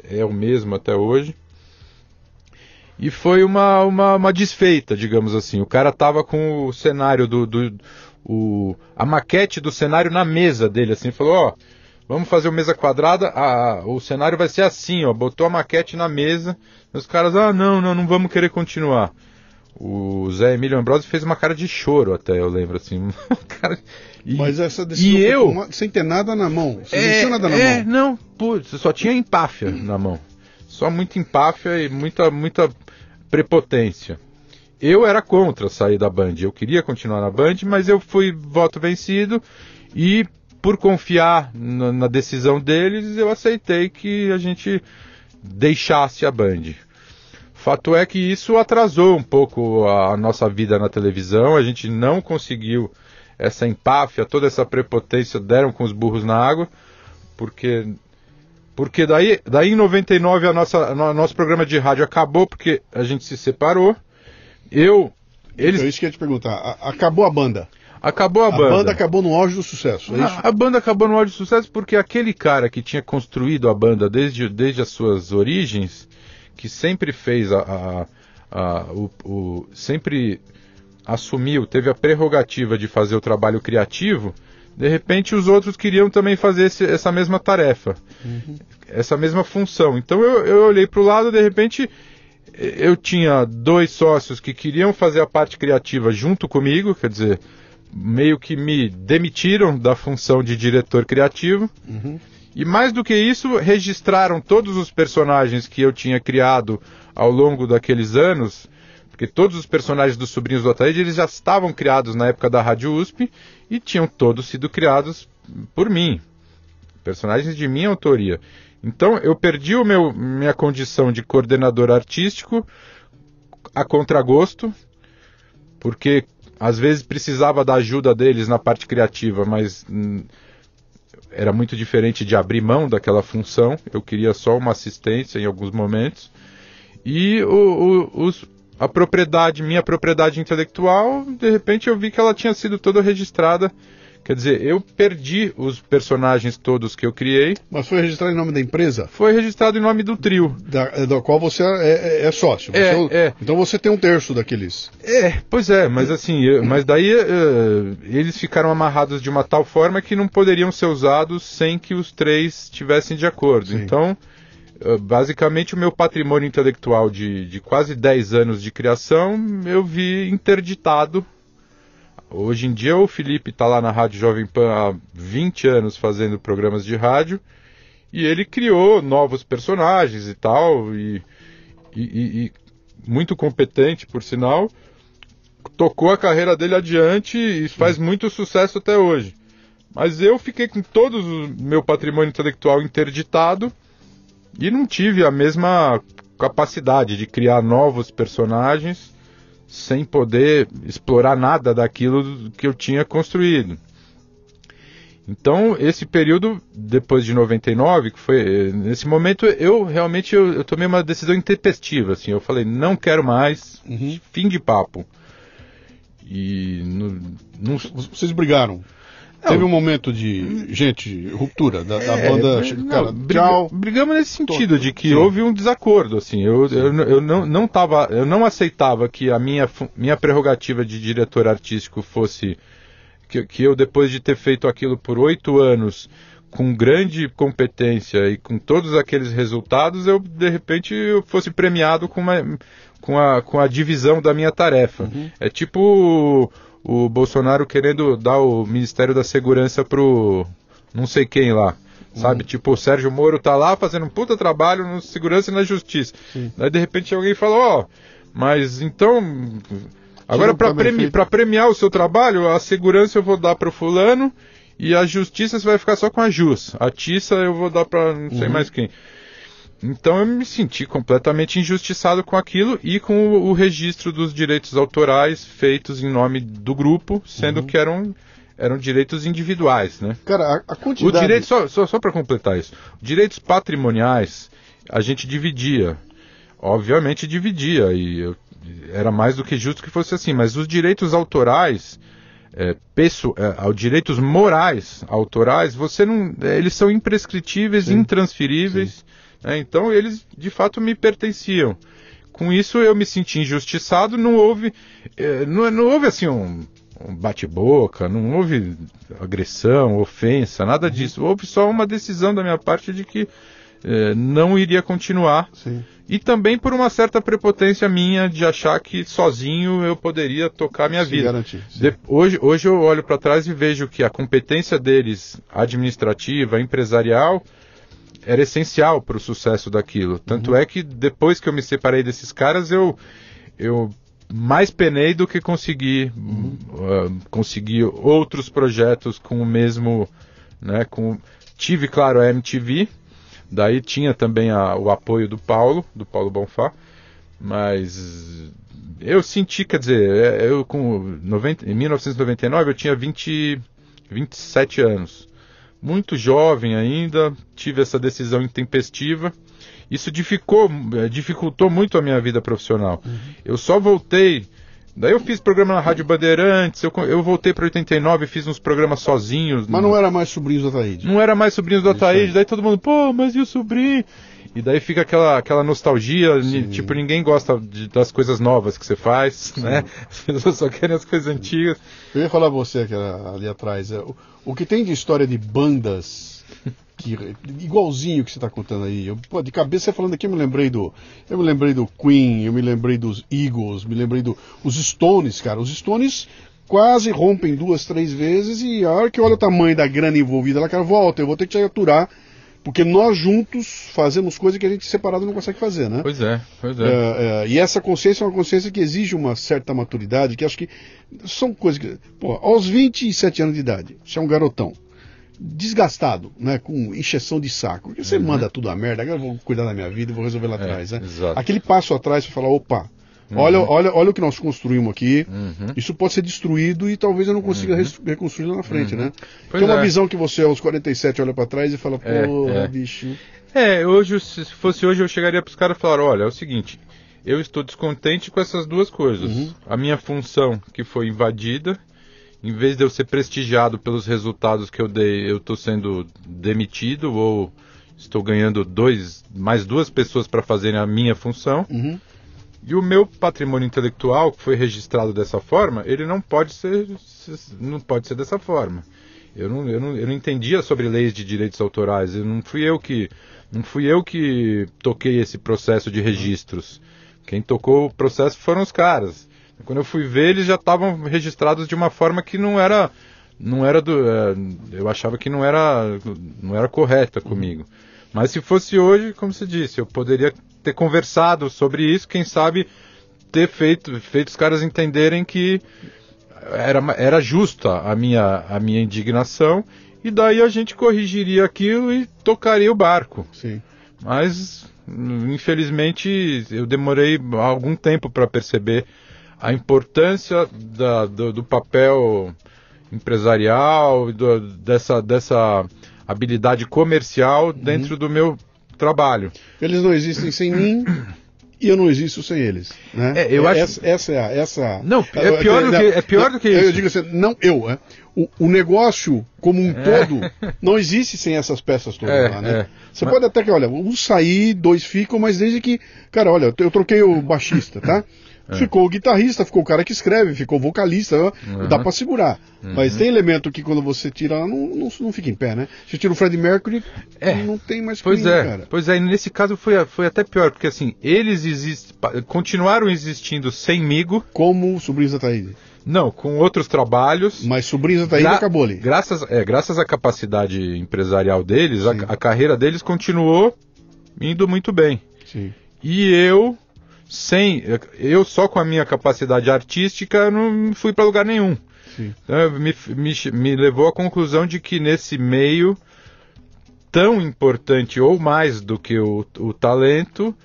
é o mesmo até hoje. E foi uma, uma, uma desfeita, digamos assim. O cara tava com o cenário do, do o, a maquete do cenário na mesa dele, assim, falou, ó, vamos fazer uma mesa quadrada, a, o cenário vai ser assim, ó, botou a maquete na mesa, os caras, ah, não, não, não vamos querer continuar. O Zé Emílio Ambrosio fez uma cara de choro até, eu lembro, assim. cara... e, Mas essa decisão e eu uma... sem ter nada na mão. Você é, não tinha nada na é, mão. Não, putz, só tinha empáfia na mão. Só muita empáfia e muita, muita prepotência. Eu era contra sair da Band. Eu queria continuar na Band, mas eu fui voto vencido e por confiar na, na decisão deles, eu aceitei que a gente deixasse a Band. Fato é que isso atrasou um pouco a nossa vida na televisão, a gente não conseguiu essa empáfia, toda essa prepotência deram com os burros na água, porque porque daí, daí em 99 a nossa, a nosso programa de rádio acabou porque a gente se separou. Eu eles É isso que eu ia te perguntar. acabou a banda. Acabou a, a banda. A banda acabou no auge do sucesso, é a, a, banda acabou no auge do sucesso porque aquele cara que tinha construído a banda desde, desde as suas origens, que sempre fez a, a, a o, o, sempre assumiu, teve a prerrogativa de fazer o trabalho criativo, de repente os outros queriam também fazer esse, essa mesma tarefa, uhum. essa mesma função. Então eu, eu olhei para o lado, de repente eu tinha dois sócios que queriam fazer a parte criativa junto comigo, quer dizer, meio que me demitiram da função de diretor criativo. Uhum. E mais do que isso, registraram todos os personagens que eu tinha criado ao longo daqueles anos, porque todos os personagens dos Sobrinhos do Ataíde, eles já estavam criados na época da Rádio USP e tinham todos sido criados por mim. Personagens de minha autoria. Então eu perdi o meu, minha condição de coordenador artístico a contragosto, porque às vezes precisava da ajuda deles na parte criativa, mas hum, era muito diferente de abrir mão daquela função. Eu queria só uma assistência em alguns momentos. E o, o, os, a propriedade, minha propriedade intelectual, de repente eu vi que ela tinha sido toda registrada Quer dizer, eu perdi os personagens todos que eu criei. Mas foi registrado em nome da empresa? Foi registrado em nome do trio. Da, é, da qual você é, é, é sócio. É, você, é, Então você tem um terço daqueles. É, pois é, mas assim, eu, mas daí uh, eles ficaram amarrados de uma tal forma que não poderiam ser usados sem que os três estivessem de acordo. Sim. Então, uh, basicamente, o meu patrimônio intelectual de, de quase 10 anos de criação eu vi interditado Hoje em dia o Felipe está lá na Rádio Jovem Pan há 20 anos fazendo programas de rádio e ele criou novos personagens e tal, e, e, e muito competente, por sinal, tocou a carreira dele adiante e faz muito sucesso até hoje. Mas eu fiquei com todo o meu patrimônio intelectual interditado e não tive a mesma capacidade de criar novos personagens sem poder explorar nada daquilo que eu tinha construído. Então, esse período, depois de 99, que foi. Nesse momento, eu realmente eu, eu tomei uma decisão intempestiva. Assim, eu falei, não quero mais, uhum. fim de papo. E. No, no... Vocês brigaram? Teve um momento de, gente, ruptura da, da é, banda. Não, cara, briga. Brigamos nesse sentido, de que Sim. houve um desacordo, assim. Eu, eu, eu, não, não tava, eu não aceitava que a minha, minha prerrogativa de diretor artístico fosse. Que, que eu, depois de ter feito aquilo por oito anos, com grande competência e com todos aqueles resultados, eu, de repente, eu fosse premiado com, uma, com, a, com a divisão da minha tarefa. Uhum. É tipo o Bolsonaro querendo dar o Ministério da Segurança pro não sei quem lá. Sabe? Hum. Tipo, o Sérgio Moro tá lá fazendo um puta trabalho no segurança e na justiça. Sim. Daí de repente alguém fala, ó, oh, mas então. Agora para premi premiar o seu trabalho, a segurança eu vou dar pro fulano e a justiça você vai ficar só com a Jus. A Tissa eu vou dar para não sei uhum. mais quem. Então eu me senti completamente injustiçado com aquilo e com o, o registro dos direitos autorais feitos em nome do grupo, sendo uhum. que eram, eram direitos individuais, né? Cara, a, a quantidade... O direito, só, só, só para completar isso, direitos patrimoniais a gente dividia, obviamente dividia, e eu, era mais do que justo que fosse assim, mas os direitos autorais... É, peço, é, direitos morais autorais, você não, eles são imprescritíveis, Sim. intransferíveis. Sim. Né? Então eles de fato me pertenciam. Com isso eu me senti injustiçado, não houve, eh, não, não houve assim um, um bate-boca, não houve agressão, ofensa, nada uhum. disso. Houve só uma decisão da minha parte de que eh, não iria continuar. Sim. E também por uma certa prepotência minha de achar que sozinho eu poderia tocar minha Se vida. Garantir, de, hoje, hoje eu olho para trás e vejo que a competência deles administrativa, empresarial, era essencial para o sucesso daquilo. Tanto uhum. é que depois que eu me separei desses caras, eu, eu mais penei do que consegui uhum. uh, conseguir outros projetos com o mesmo, né, com tive claro a MTV, daí tinha também a, o apoio do Paulo, do Paulo Bonfá, mas eu senti, quer dizer, é, eu com 90, em 1999 eu tinha 20, 27 anos muito jovem ainda, tive essa decisão intempestiva. Isso dificou, eh, dificultou muito a minha vida profissional. Uhum. Eu só voltei. Daí eu fiz programa na Rádio Bandeirantes, eu, eu voltei para 89 e fiz uns programas sozinhos. Mas não era mais sobrinhos do Ataíde. Não era mais sobrinhos do Ataíde, daí todo mundo, pô, mas e o sobrinho? E daí fica aquela, aquela nostalgia, tipo, ninguém gosta de, das coisas novas que você faz, Sim. né? As pessoas só querem as coisas antigas. Eu ia falar você que era ali atrás. É, o, o que tem de história de bandas que, igualzinho que você está contando aí. Eu, pô, de cabeça falando aqui, eu me lembrei do. Eu me lembrei do Queen, eu me lembrei dos Eagles, me lembrei dos do, Stones, cara. Os Stones quase rompem duas, três vezes e a hora que olha o tamanho da grana envolvida, ela, cara, volta, eu vou ter que te aturar porque nós juntos fazemos coisas que a gente separado não consegue fazer, né? Pois é, pois é. é, é e essa consciência é uma consciência que exige uma certa maturidade, que acho que são coisas que. Pô, aos 27 anos de idade, você é um garotão, desgastado, né? Com encheção de saco. Porque você uhum. manda tudo a merda, agora eu vou cuidar da minha vida e vou resolver lá é, atrás, né? Exato. Aquele passo atrás para falar, opa, Olha, olha, olha o que nós construímos aqui. Uhum. Isso pode ser destruído e talvez eu não consiga res- reconstruir lá na frente, né? Pois Tem uma é. visão que você aos 47 olha pra trás e fala, pô, É, é. bicho. É, hoje, se fosse hoje, eu chegaria pros caras e falar, olha, é o seguinte, eu estou descontente com essas duas coisas. Uhum. A minha função que foi invadida, em vez de eu ser prestigiado pelos resultados que eu dei, eu estou sendo demitido ou estou ganhando dois, mais duas pessoas para fazerem a minha função. Uhum. E o meu patrimônio intelectual, que foi registrado dessa forma, ele não pode ser, não pode ser dessa forma. Eu não, eu, não, eu não entendia sobre leis de direitos autorais. Eu não fui eu que não fui eu que toquei esse processo de registros. Quem tocou o processo foram os caras. Quando eu fui ver, eles já estavam registrados de uma forma que não era não era do é, eu achava que não era não era correta comigo. Mas se fosse hoje, como você disse, eu poderia ter conversado sobre isso, quem sabe ter feito, feito os caras entenderem que era, era justa a minha, a minha indignação, e daí a gente corrigiria aquilo e tocaria o barco. Sim. Mas, infelizmente, eu demorei algum tempo para perceber a importância da, do, do papel empresarial, do, dessa, dessa habilidade comercial dentro do meu trabalho. Eles não existem sem mim e eu não existo sem eles. Né? É, eu acho- essa, essa é a. Essa... Não, é pior do que- é pior do que Eu isso. digo assim, não eu. é. O, o negócio como um todo não existe sem essas peças todas É, lá, né? é. Você Mas- pode até que, olha, um sair, dois ficam, mas desde que. Cara, olha, eu troquei o baixista, tá? É. Ficou o guitarrista, ficou o cara que escreve, ficou o vocalista, Uhum. dá pra segurar. Mas tem elemento que quando você tira não, não, não fica em pé, né? Você tira o Fred Mercury, É. não tem mais Pois caminho, é, cara. pois é, e nesse caso foi, foi até pior, porque assim, eles exist, continuaram existindo semigo, Como o Sobrinhos da Taíde. não, com outros trabalhos. Mas Sobrinhos da Taíde Gra- acabou ali. Graças, é, graças à capacidade empresarial deles, a, a carreira deles continuou indo muito bem. Sim. E eu, sem, eu só com a minha capacidade artística, não fui para lugar nenhum. Então, me, me, me levou à conclusão de que nesse meio tão importante ou mais do que o, o talento,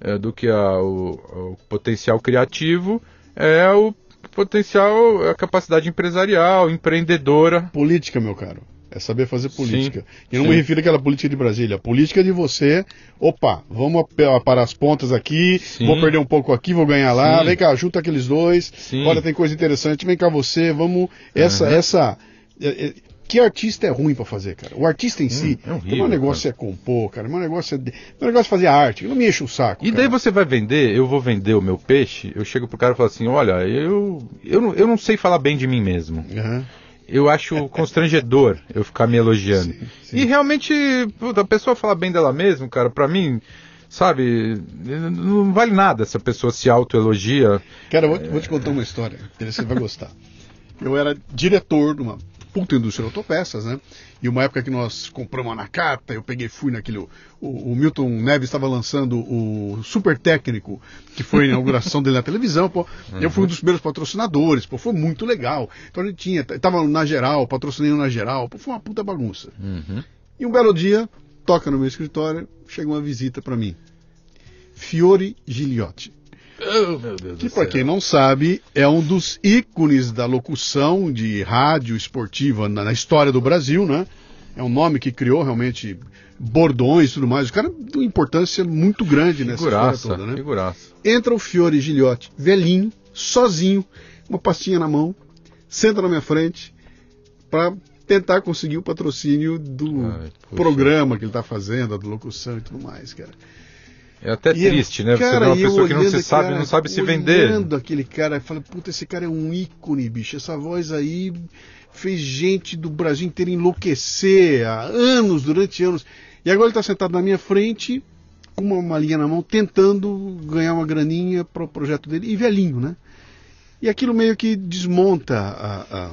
eh, do que a- o, o potencial criativo, é o potencial, a capacidade empresarial, empreendedora. Política, meu caro. É saber fazer política. E não sim. me refiro àquela política de Brasília. A política de você, opa, vamos a- para as pontas aqui, Sim. vou perder um pouco aqui, vou ganhar lá, Sim. vem cá, junta aqueles dois, Sim. olha, tem coisa interessante, vem cá você, vamos. Essa, Uhum. essa. é, é, que artista é ruim pra fazer, cara? O artista em si, é horrível, o meu negócio é compor, cara. O meu negócio é, meu negócio é fazer arte. Não me enche o saco. E daí cara. você vai vender, eu vou vender o meu peixe, eu chego pro cara e falo assim, olha, eu, eu, não, eu não sei falar bem de mim mesmo. Aham. Eu acho constrangedor eu ficar me elogiando. Sim, sim. E realmente, puta, a pessoa falar bem dela mesma, cara, pra mim, sabe, não vale nada se a pessoa se autoelogia. Cara, eu vou, vou te contar uma história, que você vai gostar. Eu era diretor de uma puta indústria de autopeças, né? E uma época que nós compramos a Nakata, eu peguei, fui naquele. O, o Milton Neves estava lançando o Super Técnico, que foi a inauguração dele na televisão, pô. Eu fui um dos primeiros patrocinadores, pô, foi muito legal. Então a gente tinha, tava na geral, patrocinei na geral, pô, foi uma puta bagunça. E um belo dia, toca no meu escritório, chega uma visita para mim. Fiore Gigliotti. Meu Deus Que, para quem não sabe, é um dos ícones da locução de rádio esportiva na, na história do Brasil, né? É um nome que criou realmente bordões e tudo mais. O cara tem uma importância muito grande nessa Figuraça, história toda, né? figuraça. Entra o Fiore Gilhote, velhinho, sozinho, uma pastinha na mão, senta na minha frente para tentar conseguir o patrocínio do Ai, programa que ele tá fazendo, da locução e tudo mais, cara. É até E triste, né? Você cara, vê uma pessoa que não se sabe, cara, não sabe se vender. Olhando aquele cara, falei, puta, esse cara é um ícone, bicho. Essa voz aí fez gente do Brasil inteiro enlouquecer há anos, durante anos. E agora ele tá sentado na minha frente, com uma malinha na mão, tentando ganhar uma graninha para o projeto dele, e velhinho, né? E aquilo meio que desmonta a- a,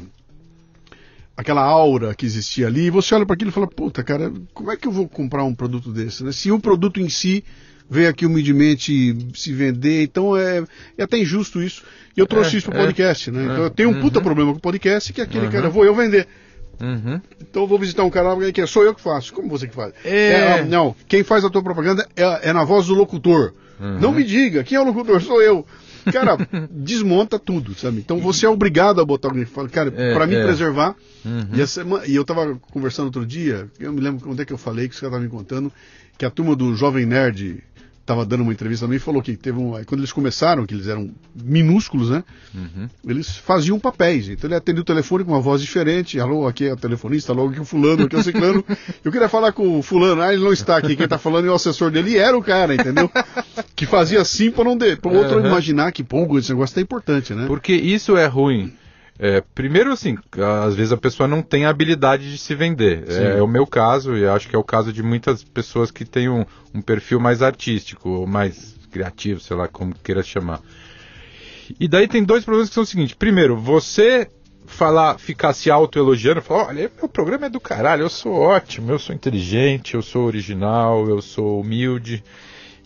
aquela aura que existia ali, e você olha para aquilo e fala, puta, cara, como é que eu vou comprar um produto desse, né? Se o produto em si veio aqui humildemente se vender, então é, é até injusto isso. E eu trouxe É, isso pro é, podcast, né? é, Então eu tenho um puta uhum. problema com o podcast, que é aquele Uhum. cara, vou eu vender. Uhum. Então eu vou visitar um canal que é sou eu que faço. Como você que faz? É. ah, não, quem faz a tua propaganda é, é na voz do locutor. Uhum. Não me diga, quem é o locutor? Sou eu. cara, desmonta tudo, sabe? Então você é obrigado a botar alguém que fala, cara, É, pra me é. preservar. Uhum. E, essa sema- e eu tava conversando outro dia, eu me lembro onde é que eu falei, que os caras estavam me contando, que a turma do Jovem Nerd tava dando uma entrevista também e falou que teve um. Quando eles começaram, que eles eram minúsculos, né? Uhum. Eles faziam papéis. Então ele atendia o telefone com uma voz diferente. Alô, aqui é o telefonista, alô, aqui é o fulano, aqui é o ciclano. Eu queria falar com o fulano, ah, ele não está aqui. Quem está falando é o assessor dele. E era o cara, entendeu? Que fazia assim para não de, para o outro Uhum. imaginar que, pô, esse negócio tá importante, né? Porque isso é ruim. É, primeiro, assim, às vezes a pessoa não tem a habilidade de se vender. É, é o meu caso, e acho que é o caso de muitas pessoas que têm um, um perfil mais artístico, ou mais criativo, sei lá como queira chamar. E daí tem dois problemas que são o seguinte: primeiro, você falar, ficar se autoelogiando, falar, olha, meu programa é do caralho, eu sou ótimo, eu sou inteligente, eu sou original, eu sou humilde.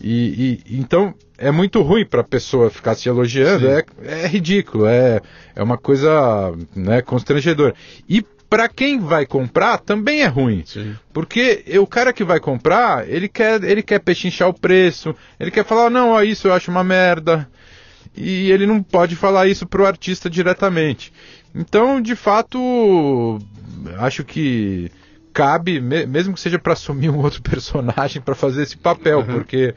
E, e- então é muito ruim para a pessoa ficar se elogiando, é, é ridículo, é, é uma coisa né, constrangedora. E para quem vai comprar também é ruim. Sim. Porque o cara que vai comprar, ele quer, ele quer pechinchar o preço, ele quer falar, não, ó, isso eu acho uma merda. E ele não pode falar isso pro artista diretamente. Então, de fato, acho que cabe, me- mesmo que seja para assumir um outro personagem para fazer esse papel, Uhum. porque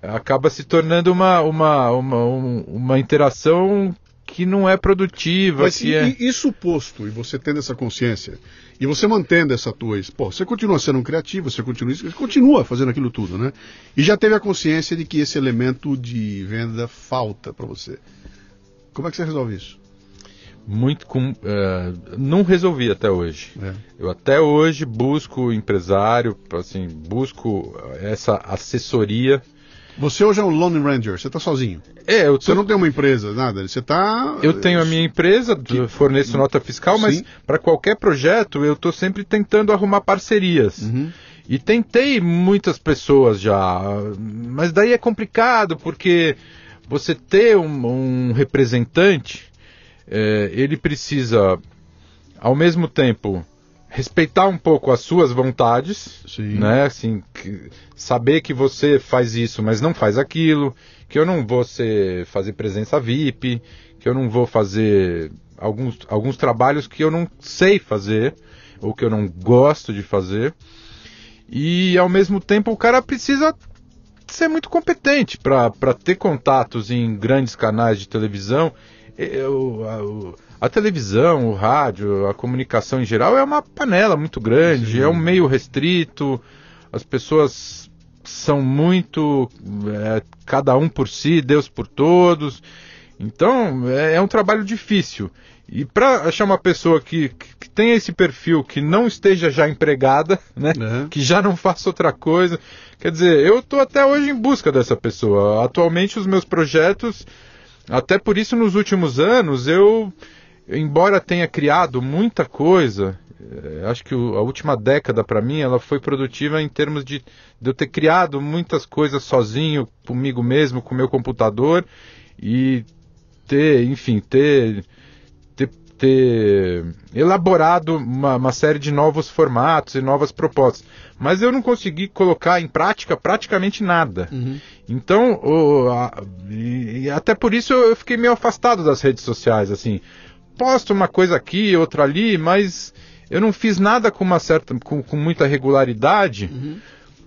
acaba se tornando uma, uma, uma, um- uma interação que não é produtiva, Mas e, é... e- isso posto, e você tendo essa consciência, e você mantendo essa tua. Pô, você continua sendo um criativo, você continua, você continua fazendo aquilo tudo, né? E já teve a consciência de que esse elemento de venda falta para você. Como é que você resolve isso? Muito com, eh, não resolvi até hoje. É. Eu até hoje busco empresário, assim, busco essa assessoria. Você hoje é um Lone Ranger, você está sozinho. É, eu, Você tô- não tem uma empresa, nada. Você está. eu tenho a minha empresa, eu forneço nota fiscal, mas para qualquer projeto eu estou sempre tentando arrumar parcerias. Uhum. E tentei muitas pessoas já, mas daí é complicado porque você ter um, um representante, eh, ele precisa, ao mesmo tempo, respeitar um pouco as suas vontades, Sim. né? Assim, que- saber que você faz isso, mas não faz aquilo, que eu não vou ser, fazer presença VIP, que eu não vou fazer alguns, alguns trabalhos que eu não sei fazer ou que eu não gosto de fazer. E ao mesmo tempo o cara precisa ser muito competente para ter contatos em grandes canais de televisão. Eu- a, o- a televisão, o rádio, a comunicação em geral é uma panela muito grande, Sim. é um meio restrito, as pessoas são muito é, cada um por si, Deus por todos. Então é, é um trabalho difícil. E para achar uma pessoa que, que, que tenha esse perfil, que não esteja já empregada, né? Uhum. que já não faça outra coisa. Quer dizer, eu estou até hoje em busca dessa pessoa. Atualmente os meus projetos, até por isso nos últimos anos, eu, embora tenha criado muita coisa, eh, acho que a última década para mim ela foi produtiva em termos de, de eu ter criado muitas coisas sozinho, comigo mesmo, com meu computador e ter, enfim, ter ter, elaborado uma, uma série de novos formatos e novas propostas. Mas eu não consegui colocar em prática praticamente nada. Uhum. Então, o- a- e, até por isso eu, fiquei meio afastado das redes sociais, assim. Posto uma coisa aqui, outra ali, mas eu não fiz nada com uma certa, com, com muita regularidade,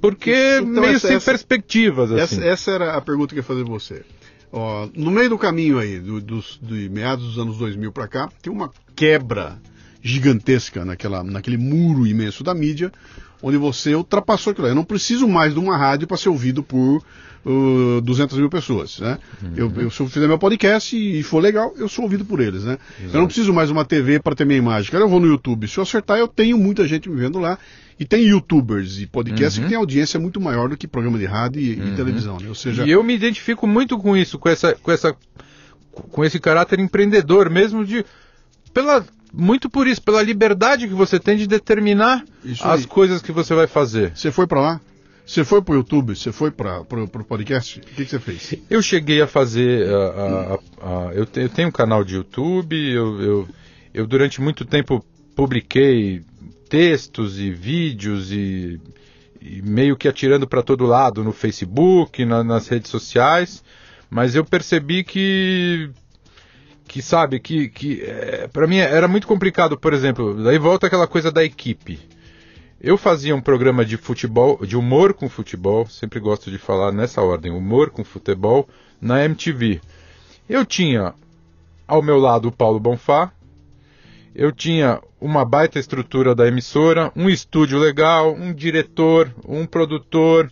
porque Então, meio essa- sem essa- perspectivas, assim. Essa, essa era a pergunta que eu ia fazer você. Ó, no meio do caminho aí, do, dos, de meados dos anos 2000 para cá, tem uma quebra gigantesca naquela, naquele muro imenso da mídia, onde você ultrapassou aquilo. Eu não preciso mais de uma rádio para ser ouvido por uh, 200 mil pessoas. Né? Eu, eu, se eu fizer meu podcast e, e for legal, eu sou ouvido por eles. Né? Eu não preciso mais de uma TV para ter minha imagem. Cara, eu vou no YouTube. Se eu acertar, eu tenho muita gente me vendo lá. E tem youtubers e podcasts que têm audiência muito maior do que programa de rádio e, e televisão. Né? Ou seja, E eu me identifico muito com isso, com essa, com essa, com esse caráter empreendedor, mesmo de pela muito por isso, pela liberdade que você tem de determinar as coisas que você vai fazer. você foi para lá? Você foi pro YouTube? Você foi para o podcast? O que, que você fez? Eu cheguei a fazer, a- a- a- a- eu, te- eu tenho um canal de YouTube, eu, eu, eu durante muito tempo publiquei textos e vídeos e, e meio que atirando para todo lado no Facebook, na- nas redes sociais, Mas eu percebi que que sabe que que é, para mim era muito complicado, por exemplo, daí volta aquela coisa da equipe. Eu fazia um programa de futebol, de humor com futebol, sempre gosto de falar nessa ordem, humor com futebol na MTV. Eu tinha ao meu lado o Paulo Bonfá, eu tinha uma baita estrutura da emissora, um estúdio legal, um diretor, um produtor.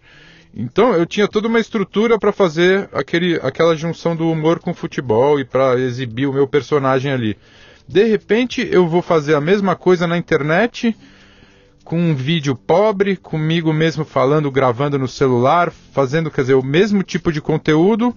Então eu tinha toda uma estrutura para fazer aquele, aquela junção do humor com futebol e para exibir o meu personagem ali. De repente eu vou fazer a mesma coisa na internet, com um vídeo pobre, comigo mesmo falando, gravando no celular, fazendo, quer dizer, o mesmo tipo de conteúdo,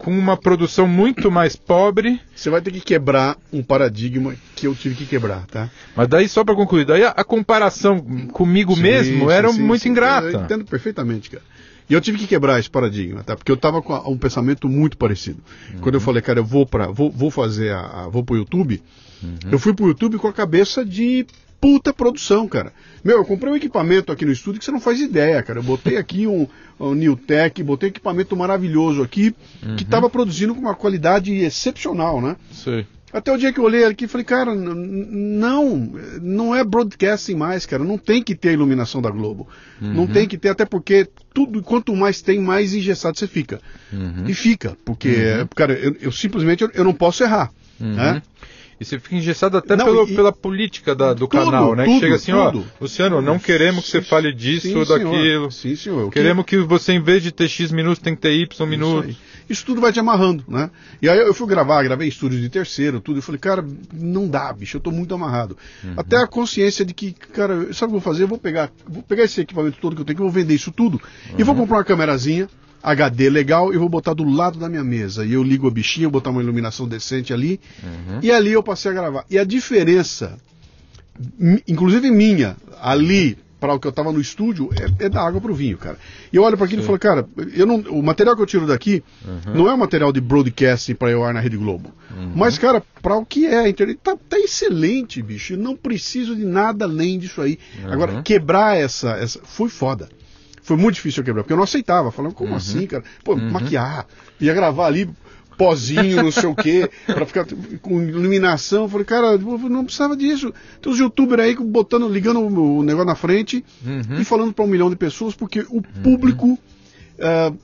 com uma produção muito mais pobre. Você vai ter que quebrar um paradigma que eu tive que quebrar, tá? Mas daí, só para concluir, daí a, a, comparação comigo sim, mesmo sim, era sim, muito ingrata. Eu entendo perfeitamente, cara. E eu tive que quebrar esse paradigma, tá? Porque eu tava com um pensamento muito parecido. Uhum. Quando eu falei, cara, eu vou para vou, vou fazer a, a vou pro YouTube, uhum. eu fui pro YouTube com a cabeça de puta produção, cara. Meu, eu comprei um equipamento aqui no estúdio que você não faz ideia, cara. Eu botei aqui um, um Newtek, botei um equipamento maravilhoso aqui, uhum. que estava produzindo com uma qualidade excepcional, né? Sim. Até o dia que eu olhei aqui e falei, cara, não, não é broadcasting mais, cara. Não tem que ter a iluminação da Globo. Uhum. Não tem que ter, até porque tudo, quanto mais tem, mais engessado você fica. Uhum. E fica, porque, uhum. cara, eu, eu simplesmente eu, eu, não posso errar. Né? E você fica engessado até não, pelo, e, pela política da, do tudo, canal, né? Tudo, que chega assim, tudo. ó, Luciano, não queremos que você fale disso ou daquilo. Sim, senhor. Queremos que... que você, em vez de ter X minutos, tem que ter Y minutos. Isso, Isso tudo vai te amarrando, né? E aí eu fui gravar, gravei estúdios de terceiro, tudo. Eu falei, cara, não dá, bicho, eu tô muito amarrado. Uhum. Até a consciência de que, cara, sabe o que eu vou fazer? Eu vou pegar, vou pegar esse equipamento todo que eu tenho, que eu vou vender isso tudo, uhum. e vou uhum. comprar uma câmerazinha HD legal, eu vou botar do lado da minha mesa. E eu ligo a bichinha, vou botar uma iluminação decente ali. Uhum. E ali eu passei a gravar. E a diferença, inclusive minha, ali para o que eu estava no estúdio, é, é da água para o vinho, cara. E eu olho para aquilo Sim. e falo, cara, eu não, o material que eu tiro daqui uhum. não é um material de broadcasting para eu ar na Rede Globo. Uhum. Mas, cara, para o que é a internet, tá, tá, excelente, bicho. Eu não preciso de nada além disso aí. Agora, quebrar essa, essa. Foi foda. Foi muito difícil eu quebrar, porque eu não aceitava. Falando, como uhum. assim, cara? Pô, uhum. maquiar, ia gravar ali, pozinho, não sei o quê, pra ficar com iluminação. Eu falei, cara, não precisava disso. Tem os youtubers aí botando, ligando o negócio na frente uhum. e falando para um milhão de pessoas, porque o público. Uh,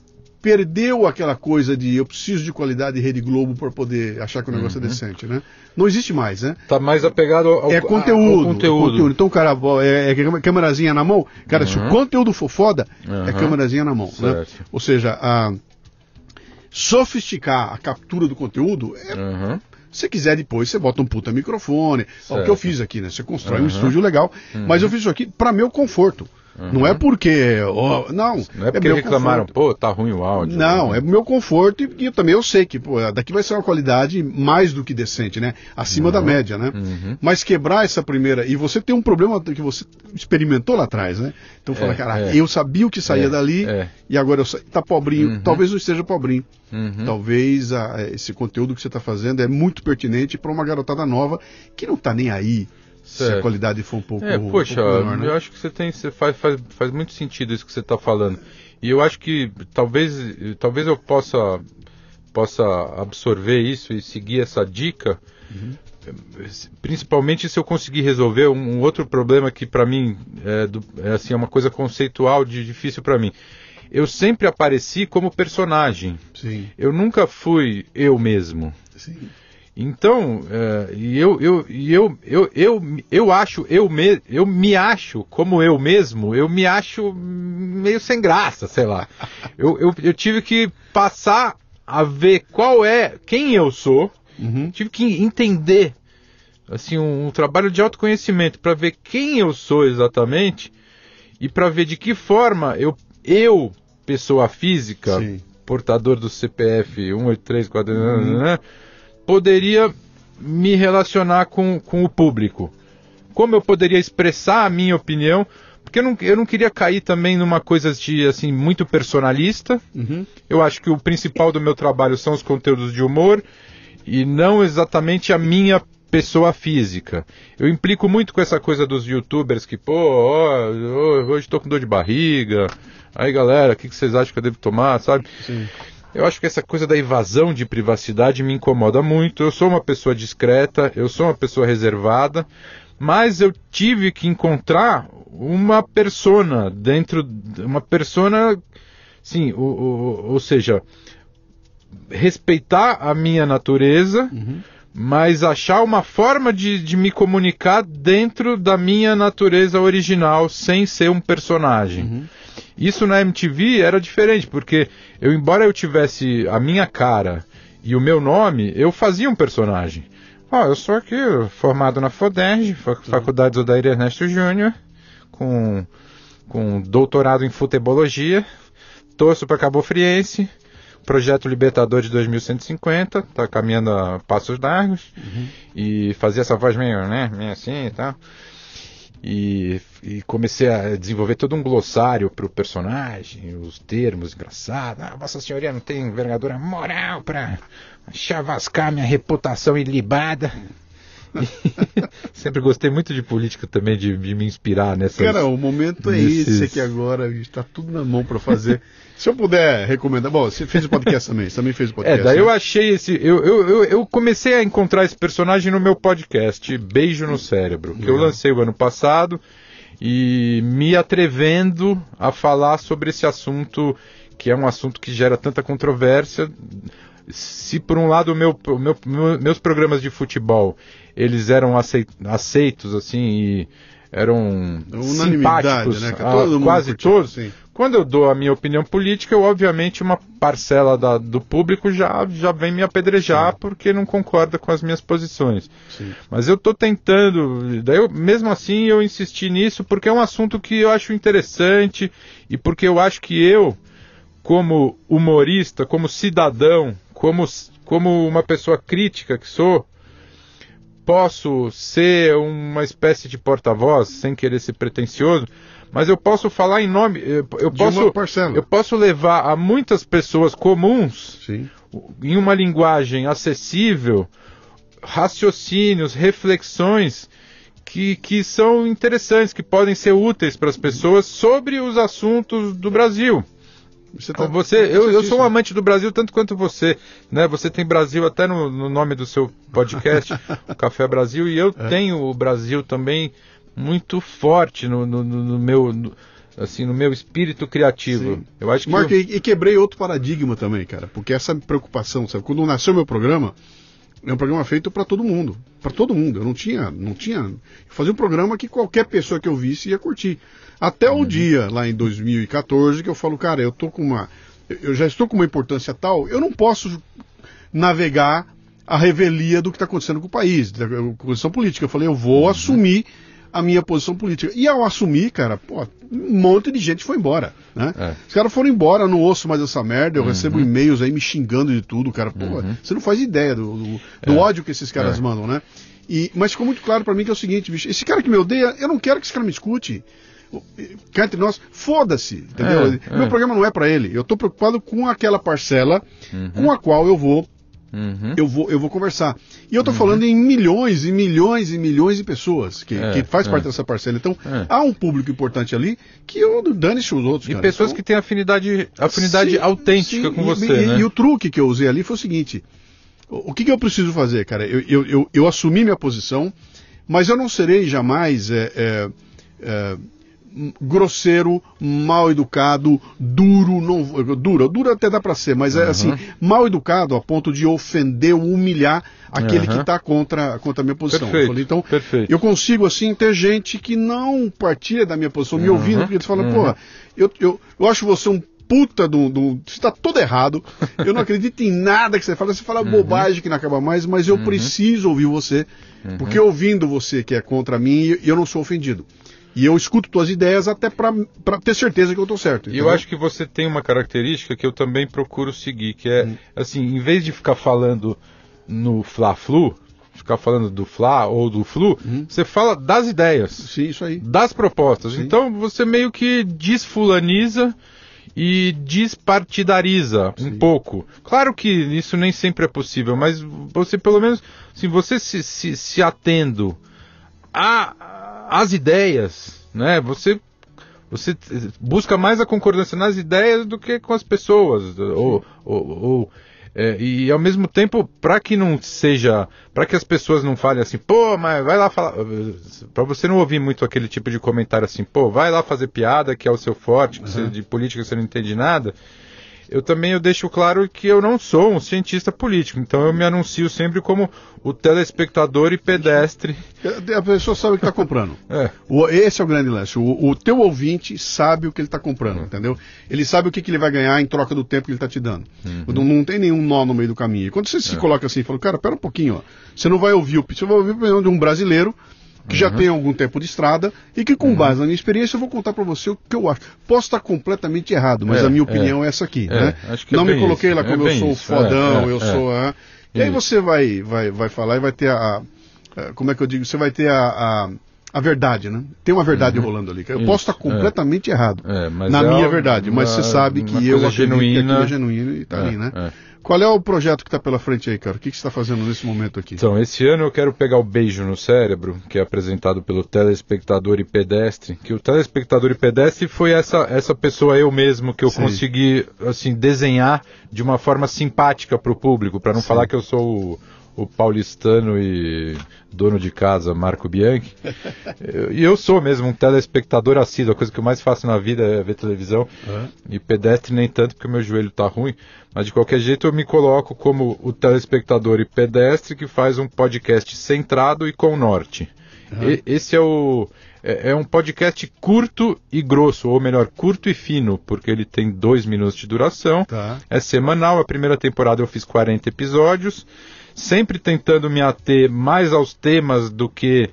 perdeu aquela coisa de eu preciso de qualidade de Rede Globo para poder achar que o negócio é uhum. é decente, né? Não existe mais, né? Tá mais apegado ao, é conteúdo, ao conteúdo. É conteúdo. Então, cara, é, é câmerazinha na mão. Cara, uhum. se o uhum. conteúdo for foda, uhum. é câmerazinha na mão, né? Ou seja, a sofisticar a captura do conteúdo é uhum. Se quiser depois, você bota um puta microfone. Ó, o que eu fiz aqui, né? Você constrói uhum. um estúdio legal. Uhum. Mas eu fiz isso aqui para meu conforto. Uhum. Não é porque. Oh, não, não é porque é reclamaram, conforto. pô, tá ruim o áudio. Não, né? é meu conforto e, e, também eu sei que pô, daqui vai ser uma qualidade mais do que decente, né? Acima uhum. da média, né? Uhum. Mas quebrar essa primeira. E você tem um problema que você experimentou lá atrás, né? Então fala, é, cara, é. eu sabia o que saía é, dali é. e agora eu sa... tá pobrinho. Uhum. Talvez não esteja pobrinho. Uhum. Talvez a, esse conteúdo que você está fazendo é muito pertinente para uma garotada nova que não está nem aí Certo. Se a qualidade for um pouco. É, poxa, um pouco menor, né? eu acho que você tem. Você faz, faz, faz muito sentido isso que você está falando. E eu acho que talvez, talvez eu possa, possa absorver isso e seguir essa dica. Uhum. Principalmente se eu conseguir resolver um, um outro problema que para mim é, do, é, assim, é uma coisa conceitual de difícil para mim. Eu sempre apareci como personagem. Sim. Eu nunca fui eu mesmo. Sim. Então, é, eu, eu, eu, eu, eu, eu acho, eu me, eu me acho como eu mesmo, eu me acho meio sem graça, sei lá. Eu, eu, eu tive que passar a ver qual é, quem eu sou, uhum. tive que entender, assim, um, um trabalho de autoconhecimento para ver quem eu sou exatamente e para ver de que forma eu, eu pessoa física, Sim. portador do CPF 183, uhum. né, poderia me relacionar com, com o público? Como eu poderia expressar a minha opinião? Porque eu não, eu não queria cair também numa coisa de assim muito personalista. Uhum. Eu acho que o principal do meu trabalho são os conteúdos de humor e não exatamente a minha pessoa física. Eu implico muito com essa coisa dos youtubers que, pô, ó, hoje estou com dor de barriga. Aí galera, o que, que vocês acham que eu devo tomar, sabe? Sim. Eu acho que essa coisa da evasão de privacidade me incomoda muito. Eu sou uma pessoa discreta, eu sou uma pessoa reservada, mas eu tive que encontrar uma persona dentro, uma persona, sim, o, o, ou seja, respeitar a minha natureza, Uhum. mas achar uma forma de, de me comunicar dentro da minha natureza original, sem ser um personagem. Uhum. Isso na MTV era diferente, porque eu, embora eu tivesse a minha cara e o meu nome, eu fazia um personagem. Ó, eu sou aqui, formado na FODERJ, Fa- Faculdade Odair Ernesto Júnior, com, com doutorado em futebologia, torço para Cabo Friense, projeto Libertador de 2150, tá caminhando a passos largos, e fazia essa voz meio, né, meio assim e tal. E, e comecei a desenvolver todo um glossário para o personagem, os termos engraçados. Ah, Vossa Senhoria não tem envergadura moral para chavascar minha reputação ilibada. Sempre gostei muito de política também, de, de me inspirar nessas. Cara, o momento é nesses- esse aqui agora, está tudo na mão para fazer. Se eu puder recomendar, bom, você fez o podcast também, você também fez o É, podcast. daí né? eu achei esse. Eu, eu, eu, eu comecei a encontrar esse personagem no meu podcast, Beijo no Cérebro, que eu lancei o ano passado e me atrevendo a falar sobre esse assunto, que é um assunto que gera tanta controvérsia. Se por um lado meu, meu- meu- meus programas de futebol eles eram acei- aceitos assim e eram Unanimidade, simpáticos, né? Todo quase curtiu, todos. sim. Quando eu dou a minha opinião política, eu, obviamente uma parcela da- do público já, já vem me apedrejar porque não concorda com as minhas posições. Sim. Mas eu estou tentando, daí eu- mesmo assim eu insisti nisso porque é um assunto que eu acho interessante e porque eu acho que eu, como humorista, como cidadão, como, como uma pessoa crítica que sou, posso ser uma espécie de porta-voz, sem querer ser pretensioso, mas eu posso falar em nome, eu, eu posso, eu posso levar a muitas pessoas comuns Sim. em uma linguagem acessível, raciocínios, reflexões que, que são interessantes, que podem ser úteis para as pessoas sobre os assuntos do Brasil. Você, tá- Você, eu, eu sou um amante do Brasil tanto quanto você, né? Você tem Brasil até no, no nome do seu podcast, o Café Brasil, e eu É. tenho o Brasil também muito forte no, no- no- meu, no- assim, no meu espírito criativo. Sim. Eu acho que Marco, eu- e, e quebrei outro paradigma também, cara, porque essa preocupação, sabe? Quando nasceu meu programa, é um programa feito para todo mundo, para todo mundo. Eu não tinha, não tinha, eu fazia um programa que qualquer pessoa que eu visse ia curtir. Até Uhum. o dia lá em 2014 que eu falo, cara, eu tô com uma, eu- já estou com uma importância tal, eu não posso navegar a revelia do que está acontecendo com o país, da posição política. Eu falei, eu vou Uhum. assumir a minha posição política. E ao assumir, cara, pô, um monte de gente foi embora, né? É. Os caras foram embora, eu não ouço mais essa merda, eu Uhum. recebo e-mails aí me xingando de tudo, cara. Pô, você não faz ideia do, do- do ódio que esses caras É. mandam, né? E, mas ficou muito claro pra mim que é o seguinte, bicho, esse cara que me odeia, eu não quero que esse cara me escute. Cá entre nós, foda-se, entendeu? É, Meu é. programa não é pra ele. Eu tô preocupado com aquela parcela com a qual eu vou Uhum. eu vou, eu vou conversar. E eu estou falando em milhões e milhões e milhões de pessoas que, É, que faz é. parte dessa parcela. Então, É. há um público importante ali que eu dane-se os outros. E cara. pessoas Então, que têm afinidade, afinidade sim, autêntica sim, com e- você, e, né? e o truque que eu usei ali foi o seguinte: o, o que, que eu preciso fazer, cara? Eu, eu, eu, eu assumi minha posição, mas eu não serei jamais é, é, é, grosseiro, mal educado, duro, não duro, duro até dá pra ser, mas é Uhum. assim, mal educado a ponto de ofender ou humilhar aquele Uhum. que está contra, contra a minha posição. Eu Perfeito, falei, então, perfeito. eu consigo assim ter gente que não partilha da minha posição, me Uhum, ouvindo, porque eles falam, uhum. porra, eu, eu, eu acho você um puta do, do. Você está todo errado. Eu não acredito em nada que você fala. Você fala Uhum. bobagem que não acaba mais, mas eu preciso ouvir você. Uhum. Porque ouvindo você que é contra mim, eu não sou ofendido. E eu escuto tuas ideias até para ter certeza que eu estou certo. E eu acho que você tem uma característica que eu também procuro seguir, que é, Hum. assim, em vez de ficar falando no Fla-Flu, ficar falando do Fla ou do Flu, Hum. você fala das ideias, Sim, isso aí. das propostas. Sim. Então você meio que desfulaniza e despartidariza um pouco. Claro que isso nem sempre é possível, mas você pelo menos, se você se, se, se atendo a- às ideias, né? Você você busca mais a concordância nas ideias do que com as pessoas. Ou, ou, ou é, e ao mesmo tempo, para que não seja. para que as pessoas não falem assim, pô, mas vai lá falar. para você não ouvir muito aquele tipo de comentário assim, pô, vai lá fazer piada que é o seu forte, que uhum. você, de política você não entende nada eu também eu deixo claro que eu não sou um cientista político, então eu me anuncio sempre como o telespectador e pedestre. A pessoa sabe o que está comprando. é. o, esse é o grande lance. O, o teu ouvinte sabe o que ele está comprando, uhum. entendeu? Ele sabe o que, que, ele vai ganhar em troca do tempo que ele está te dando. Uhum. Não, não, tem nenhum nó no meio do caminho. E quando você é. se coloca assim e fala, cara, pera um pouquinho, ó. você não vai ouvir o você vai ouvir o opinião de um brasileiro que uhum. já tem algum tempo de estrada e que, com uhum. base na minha experiência, eu vou contar para você o que eu acho. Posso estar completamente errado, mas é, a minha opinião é, é essa aqui. É, né? Não me coloquei isso. lá como eu sou isso. fodão, eu sou. E aí você vai, vai, vai falar e vai ter a, a. Como é que eu digo? Você vai ter a, a a verdade, né? Tem uma verdade uhum. rolando ali. Eu Isso, posso estar completamente é. errado é, na é minha verdade, mas você sabe que eu genuína, que é genuíno e está é, ali, né? Qual é o projeto que está pela frente aí, cara? O que, que você está fazendo nesse momento aqui? Então, esse ano eu quero pegar o Beijo no Cérebro, que é apresentado pelo telespectador e pedestre. Que o telespectador e pedestre foi essa, essa pessoa eu mesmo que eu Sim. consegui assim desenhar de uma forma simpática para o público, para não Sim. falar que eu sou o o paulistano e dono de casa Marco Bianchi. e eu sou mesmo um telespectador assíduo, a coisa que eu mais faço na vida é ver televisão. Uhum. E pedestre nem tanto, porque o meu joelho está ruim. Mas de qualquer jeito eu me coloco como o telespectador e pedestre que faz um podcast centrado e com norte. Uhum. E, esse é o. É, é um podcast curto e grosso, ou melhor, curto e fino, porque ele tem dois minutos de duração. Tá. É semanal, a primeira temporada eu fiz 40 episódios sempre tentando me ater mais aos temas do que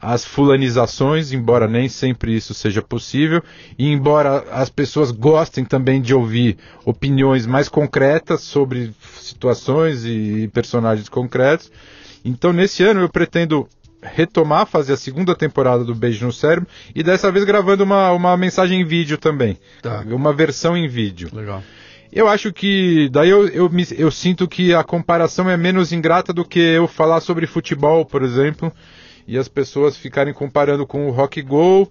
às fulanizações, embora nem sempre isso seja possível, e embora as pessoas gostem também de ouvir opiniões mais concretas sobre situações e personagens concretos. Então, nesse ano eu pretendo retomar, fazer a segunda temporada do Beijo no Cérebro e dessa vez gravando uma, uma mensagem em vídeo também. Tá. Uma versão em vídeo. Legal. Eu acho que. Daí eu, eu, me, eu sinto que a comparação é menos ingrata do que eu falar sobre futebol, por exemplo, e as pessoas ficarem comparando com o Rock Go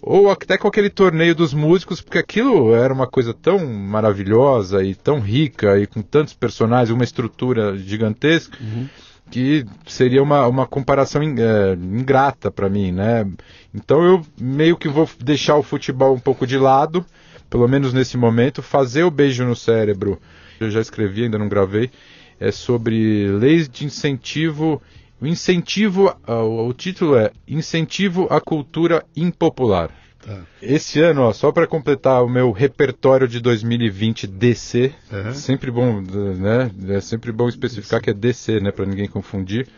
ou até com aquele torneio dos músicos, porque aquilo era uma coisa tão maravilhosa e tão rica e com tantos personagens, uma estrutura gigantesca, uhum. que seria uma, uma comparação é, ingrata para mim, né? Então eu meio que vou deixar o futebol um pouco de lado pelo menos nesse momento, fazer o beijo no cérebro. Eu já escrevi, ainda não gravei, é sobre leis de incentivo. O incentivo, o título é Incentivo à Cultura Impopular. Tá. Esse ano, ó, só para completar o meu repertório de 2020 DC, uhum. sempre bom, né? É sempre bom especificar que é DC, né, para ninguém confundir.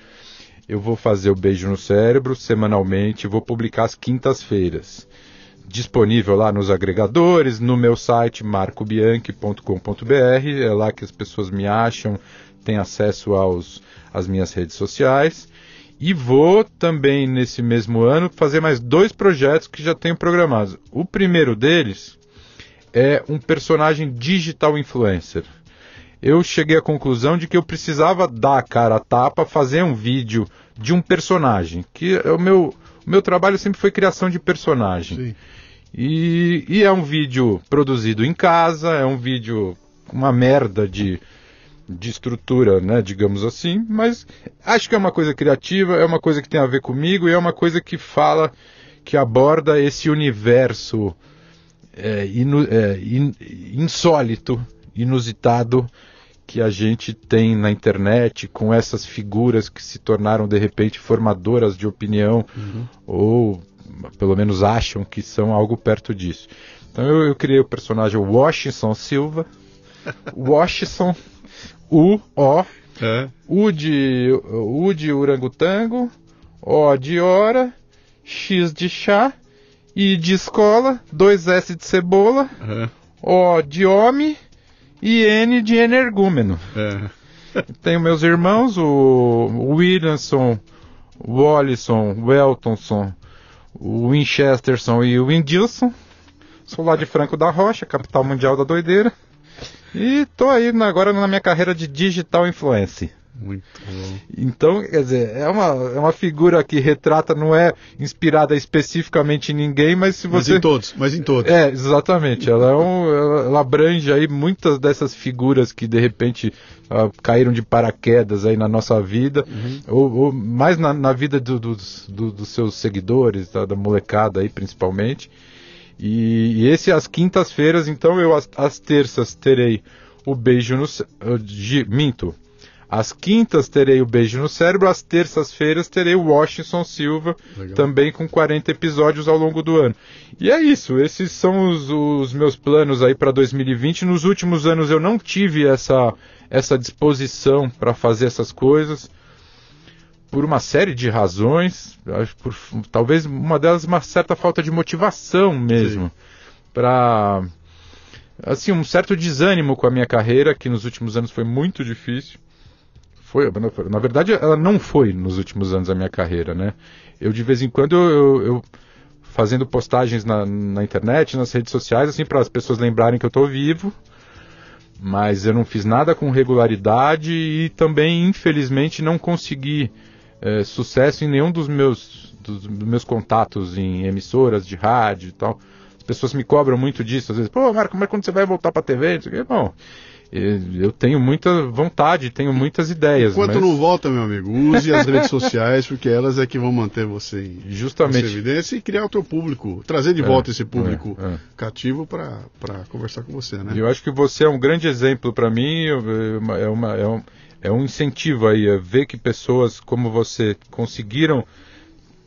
Eu vou fazer o beijo no cérebro semanalmente, vou publicar às quintas-feiras disponível lá nos agregadores, no meu site marcobianchi.com.br, é lá que as pessoas me acham, têm acesso aos, às minhas redes sociais. E vou também, nesse mesmo ano, fazer mais dois projetos que já tenho programados. O primeiro deles é um personagem digital influencer. Eu cheguei à conclusão de que eu precisava dar a cara a tapa, fazer um vídeo de um personagem. Que é o meu, meu trabalho sempre foi criação de personagem. Sim. E, e é um vídeo produzido em casa, é um vídeo uma merda de, de estrutura, né, digamos assim, mas acho que é uma coisa criativa, é uma coisa que tem a ver comigo e é uma coisa que fala, que aborda esse universo é, inu, é, in, insólito, inusitado que a gente tem na internet com essas figuras que se tornaram de repente formadoras de opinião uhum. ou pelo menos acham que são algo perto disso. Então eu, eu criei o personagem Washington Silva, Washington, U, O, é. U de, U de orangotango, O de hora, X de chá, I de escola, dois S de cebola, é. O de homem e N de energúmeno. É. Tenho meus irmãos, o Williamson, Wallison, Weltonson, o Winchesterson e o Windilson. Sou lá de Franco da Rocha, capital mundial da doideira. E tô aí agora na minha carreira de digital influence. Muito bom. Então, quer dizer, é uma, é uma figura que retrata, não é inspirada especificamente em ninguém, mas se Mas você. em todos, mas em todos. É, exatamente. Ela, é um, ela, ela abrange aí muitas dessas figuras que de repente ah, caíram de paraquedas aí na nossa vida, ou, ou mais na, na vida do- dos, do- dos seus seguidores, tá, da molecada aí principalmente. E, e esse às quintas-feiras, então eu às, às terças terei o beijo no ah, de- minto. Às quintas terei o beijo no cérebro, às terças-feiras terei o Washington Silva, Legal. também com 40 episódios ao longo do ano. E é isso, esses são os, os meus planos aí para 2020. Nos últimos anos eu não tive essa, essa disposição para fazer essas coisas, por uma série de razões, por, talvez uma delas uma certa falta de motivação mesmo, para assim um certo desânimo com a minha carreira, que nos últimos anos foi muito difícil. Foi, na- verdade, ela não foi nos últimos anos da minha carreira, né? Eu de vez em quando eu, eu- fazendo postagens na, na internet, nas redes sociais, assim, para as pessoas lembrarem que eu estou vivo, mas eu não fiz nada com regularidade e também, infelizmente, não consegui eh, sucesso em nenhum dos meus, dos, meus contatos em emissoras de rádio e tal. As pessoas me cobram muito disso, às vezes, pô, Marco, mas quando você vai voltar para a TV? Bom, eu tenho muita vontade, tenho muitas ideias. Enquanto mas não volta, meu amigo, use as redes sociais, porque elas é que vão manter você em Justamente. essa evidência e criar o teu público, trazer de É, volta esse público é, é. cativo para conversar com você, né? Eu acho que você é um grande exemplo para mim, é, uma- é um, é um incentivo aí, é ver que pessoas como você conseguiram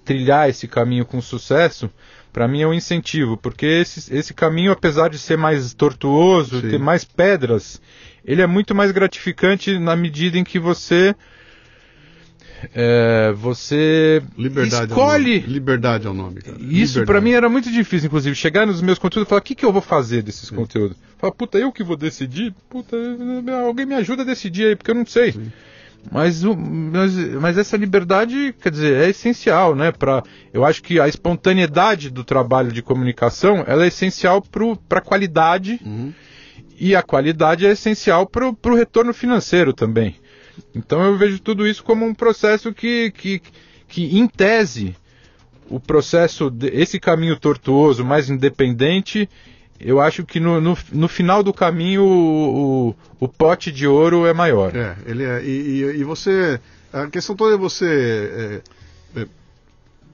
trilhar esse caminho com sucesso, para mim é um incentivo, porque esse, esse caminho, apesar de ser mais tortuoso, Sim. ter mais pedras, ele é muito mais gratificante na medida em que você é, você Liberdade é nome. escolhe Liberdade é o nome, cara. isso pra mim era muito difícil, inclusive, chegar nos meus conteúdos e falar, o que, que eu vou fazer desses conteúdos? Falar, puta, eu que vou decidir? Puta, alguém me ajuda a decidir aí, porque eu não sei. Mas, mas, mas essa liberdade, quer dizer, é essencial, né? Pra, eu acho que a espontaneidade do trabalho de comunicação, ela é essencial para a qualidade Uhum. e a qualidade é essencial para o retorno financeiro também. Então eu vejo tudo isso como um processo que, que, que em tese, o processo, de- esse caminho tortuoso, mais independente, eu acho que no, no, no final do caminho o, o, o pote de ouro é maior. É, ele é. E, e- e você. A questão toda é você é, é,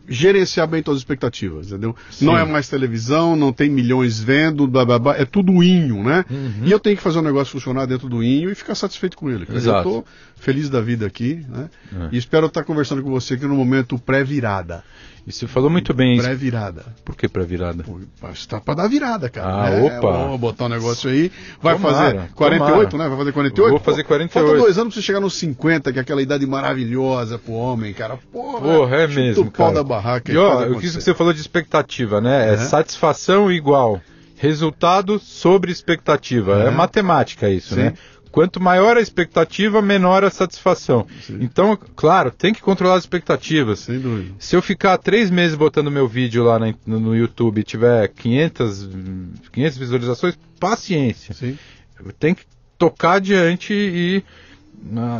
gerenciar bem todas as expectativas, entendeu? Sim. Não é mais televisão, não tem milhões vendo, blá, blá, blá, é tudo inho, né? Uhum. E eu tenho que fazer o negócio funcionar dentro do inho e ficar satisfeito com ele. cara. Exato. Eu tô feliz da vida aqui, né? É. E espero estar conversando com você aqui no momento pré-virada. E você falou muito bem isso. Pré-virada. Por que para virada? Pô, Está pra dar virada, cara. Ah, né? opa. Vamos botar um negócio aí. Vai Tomara, fazer 48, tomara. né? Vai fazer 48? Vou fazer Pô, 48. Falta dois anos pra você chegar nos 50, que é aquela idade maravilhosa pro homem, cara. Porra, Porra, é mesmo, o pau da barraca. E ó, o que você falou de expectativa, né? É, É. satisfação igual resultado sobre expectativa. É, É. matemática isso, Sim. né? Quanto maior a expectativa, menor a satisfação. Sim. Então, claro, tem que controlar as expectativas. Sem dúvida. Se eu ficar três meses botando meu vídeo lá na- no, YouTube e tiver 500, hum, 500 visualizações, paciência. Sim. Tem que tocar adiante e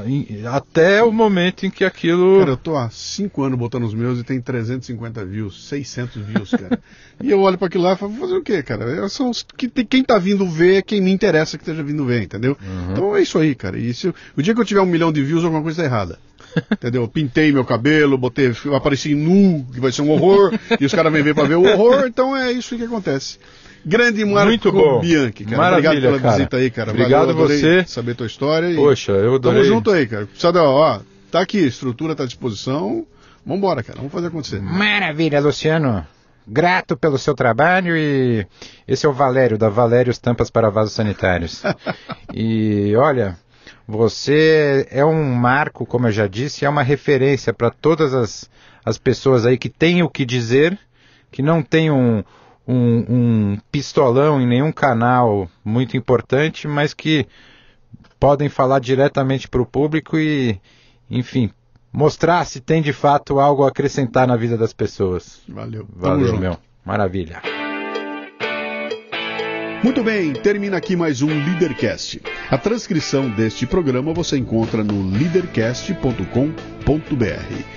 em- até o momento em que aquilo. Cara, eu tô há 5 anos botando os meus e tem 350 views, 600 views, cara. e eu olho pra aquilo lá e falo, fazer o quê, cara? São os que, quem tá vindo ver é quem me interessa que esteja vindo ver, entendeu? Uhum. Então é isso aí, cara. E se o dia que eu tiver um milhão de views, alguma coisa tá errada. Entendeu? Eu Pintei meu cabelo, botei, apareci nu, que vai ser um horror, e os caras vêm ver pra ver o horror, então é isso que acontece. Grande Marco Muito bom. Bianchi, cara. Maravilha, Obrigado pela cara. visita aí, cara. Obrigado Valeu, você. Saber tua história. E... Poxa, eu adorei. Tamo junto aí, cara. Precisa, ó, tá aqui, estrutura tá à disposição. Vambora, cara. Vamos fazer acontecer. Maravilha, Luciano. Grato pelo seu trabalho e esse é o Valério, da Valérios Tampas para Vasos Sanitários. e olha, você é um marco, como eu já disse, é uma referência para todas as, as pessoas aí que têm o que dizer, que não tem um, um, um pistolão em nenhum canal muito importante, mas que podem falar diretamente para o público e, enfim, mostrar se tem de fato algo a acrescentar na vida das pessoas. Valeu. Tamo Valeu, junto. meu. Maravilha. Muito bem, termina aqui mais um Leadercast. A transcrição deste programa você encontra no leadercast.com.br.